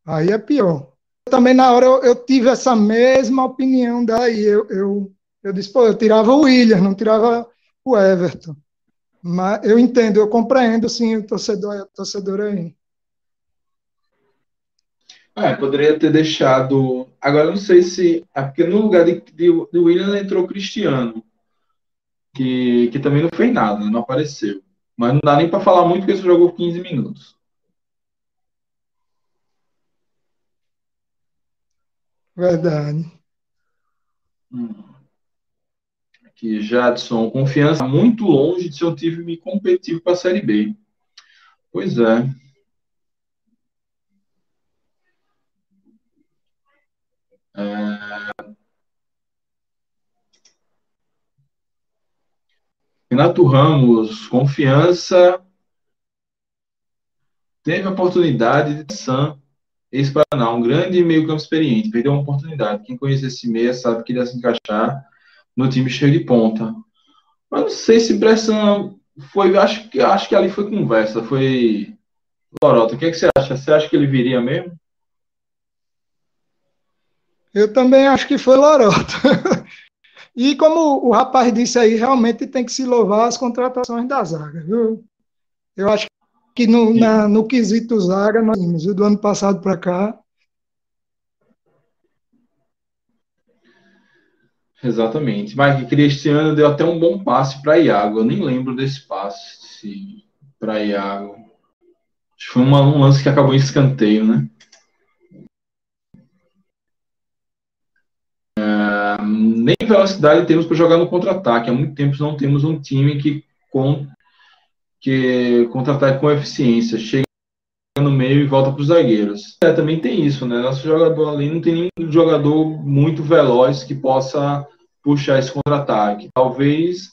Aí é pior. Também na hora eu, eu tive essa mesma opinião daí. Eu, eu, eu disse, pô, eu tirava o William, não tirava o Everton. Mas eu entendo, eu compreendo sim o torcedor, o torcedor aí. É, poderia ter deixado. Agora, não sei se. É porque no lugar de, de, de William entrou o Cristiano, que, que também não fez nada, não apareceu. Mas não dá nem para falar muito porque ele jogou 15 minutos. Verdade. Hum. Aqui, Jadson, confiança muito longe de ser um time competitivo para a Série B. Pois é. É... Renato Ramos, confiança. Teve a oportunidade de Sam, ex-Paraná, um grande meio-campo experiente. Perdeu uma oportunidade. Quem conhece esse meia sabe que ele ia se encaixar no time cheio de ponta. Mas não sei se Bressan foi. Acho que, acho que ali foi conversa. Foi. Lorota, o que, é que você acha? Você acha que ele viria mesmo? Eu também acho que foi Lorota. e como o rapaz disse aí, realmente tem que se louvar as contratações da zaga, viu? Eu acho que no, na, no quesito zaga, nós vimos, do ano passado para cá. Exatamente. Mas Cristiano deu até um bom passe para Iago. Eu nem lembro desse passe para Iago. Acho que foi uma, um lance que acabou em escanteio, né? Nem velocidade temos para jogar no contra-ataque. Há muito tempo não temos um time que, com, que contra-ataque com eficiência. Chega no meio e volta para os zagueiros. É, também tem isso, né? Nosso jogador ali não tem nenhum jogador muito veloz que possa puxar esse contra-ataque. Talvez,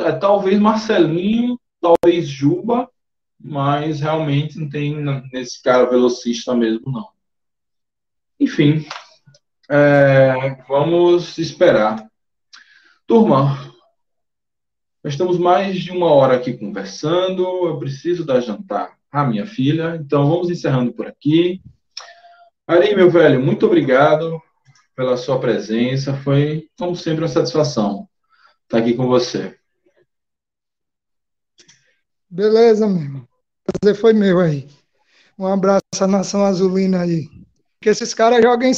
é, talvez Marcelinho, talvez Juba, mas realmente não tem nesse cara velocista mesmo, não. Enfim, é, vamos esperar. Turma, nós estamos mais de uma hora aqui conversando. Eu preciso dar jantar à minha filha, então vamos encerrando por aqui. Ari, meu velho, muito obrigado pela sua presença. Foi, como sempre, uma satisfação estar aqui com você. Beleza, meu irmão. Prazer foi meu aí. Um abraço à nação azulina aí que esses caras jogam em,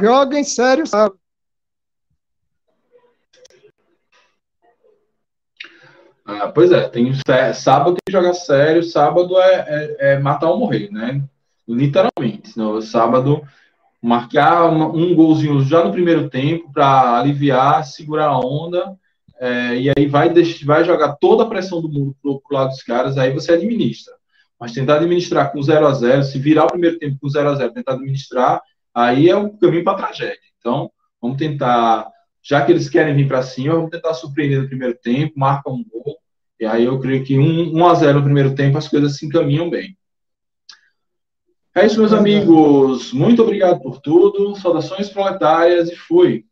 jogam em sério, sabe? Ah, pois é, tem sábado que joga sério, sábado é, é, é, matar ou morrer, né? Literalmente. No sábado, marcar um golzinho já no primeiro tempo para aliviar, segurar a onda, é, e aí vai, vai jogar toda a pressão do mundo pro, pro lado dos caras, aí você administra. Mas tentar administrar com 0 a 0 se virar o primeiro tempo com 0 a 0 tentar administrar, aí é o caminho para a tragédia. Então, vamos tentar, já que eles querem vir para cima, vamos tentar surpreender no primeiro tempo, marca um gol E aí eu creio que 1, 1 a 0 no primeiro tempo as coisas se encaminham bem. É isso, meus amigos. Muito obrigado por tudo. Saudações proletárias e fui.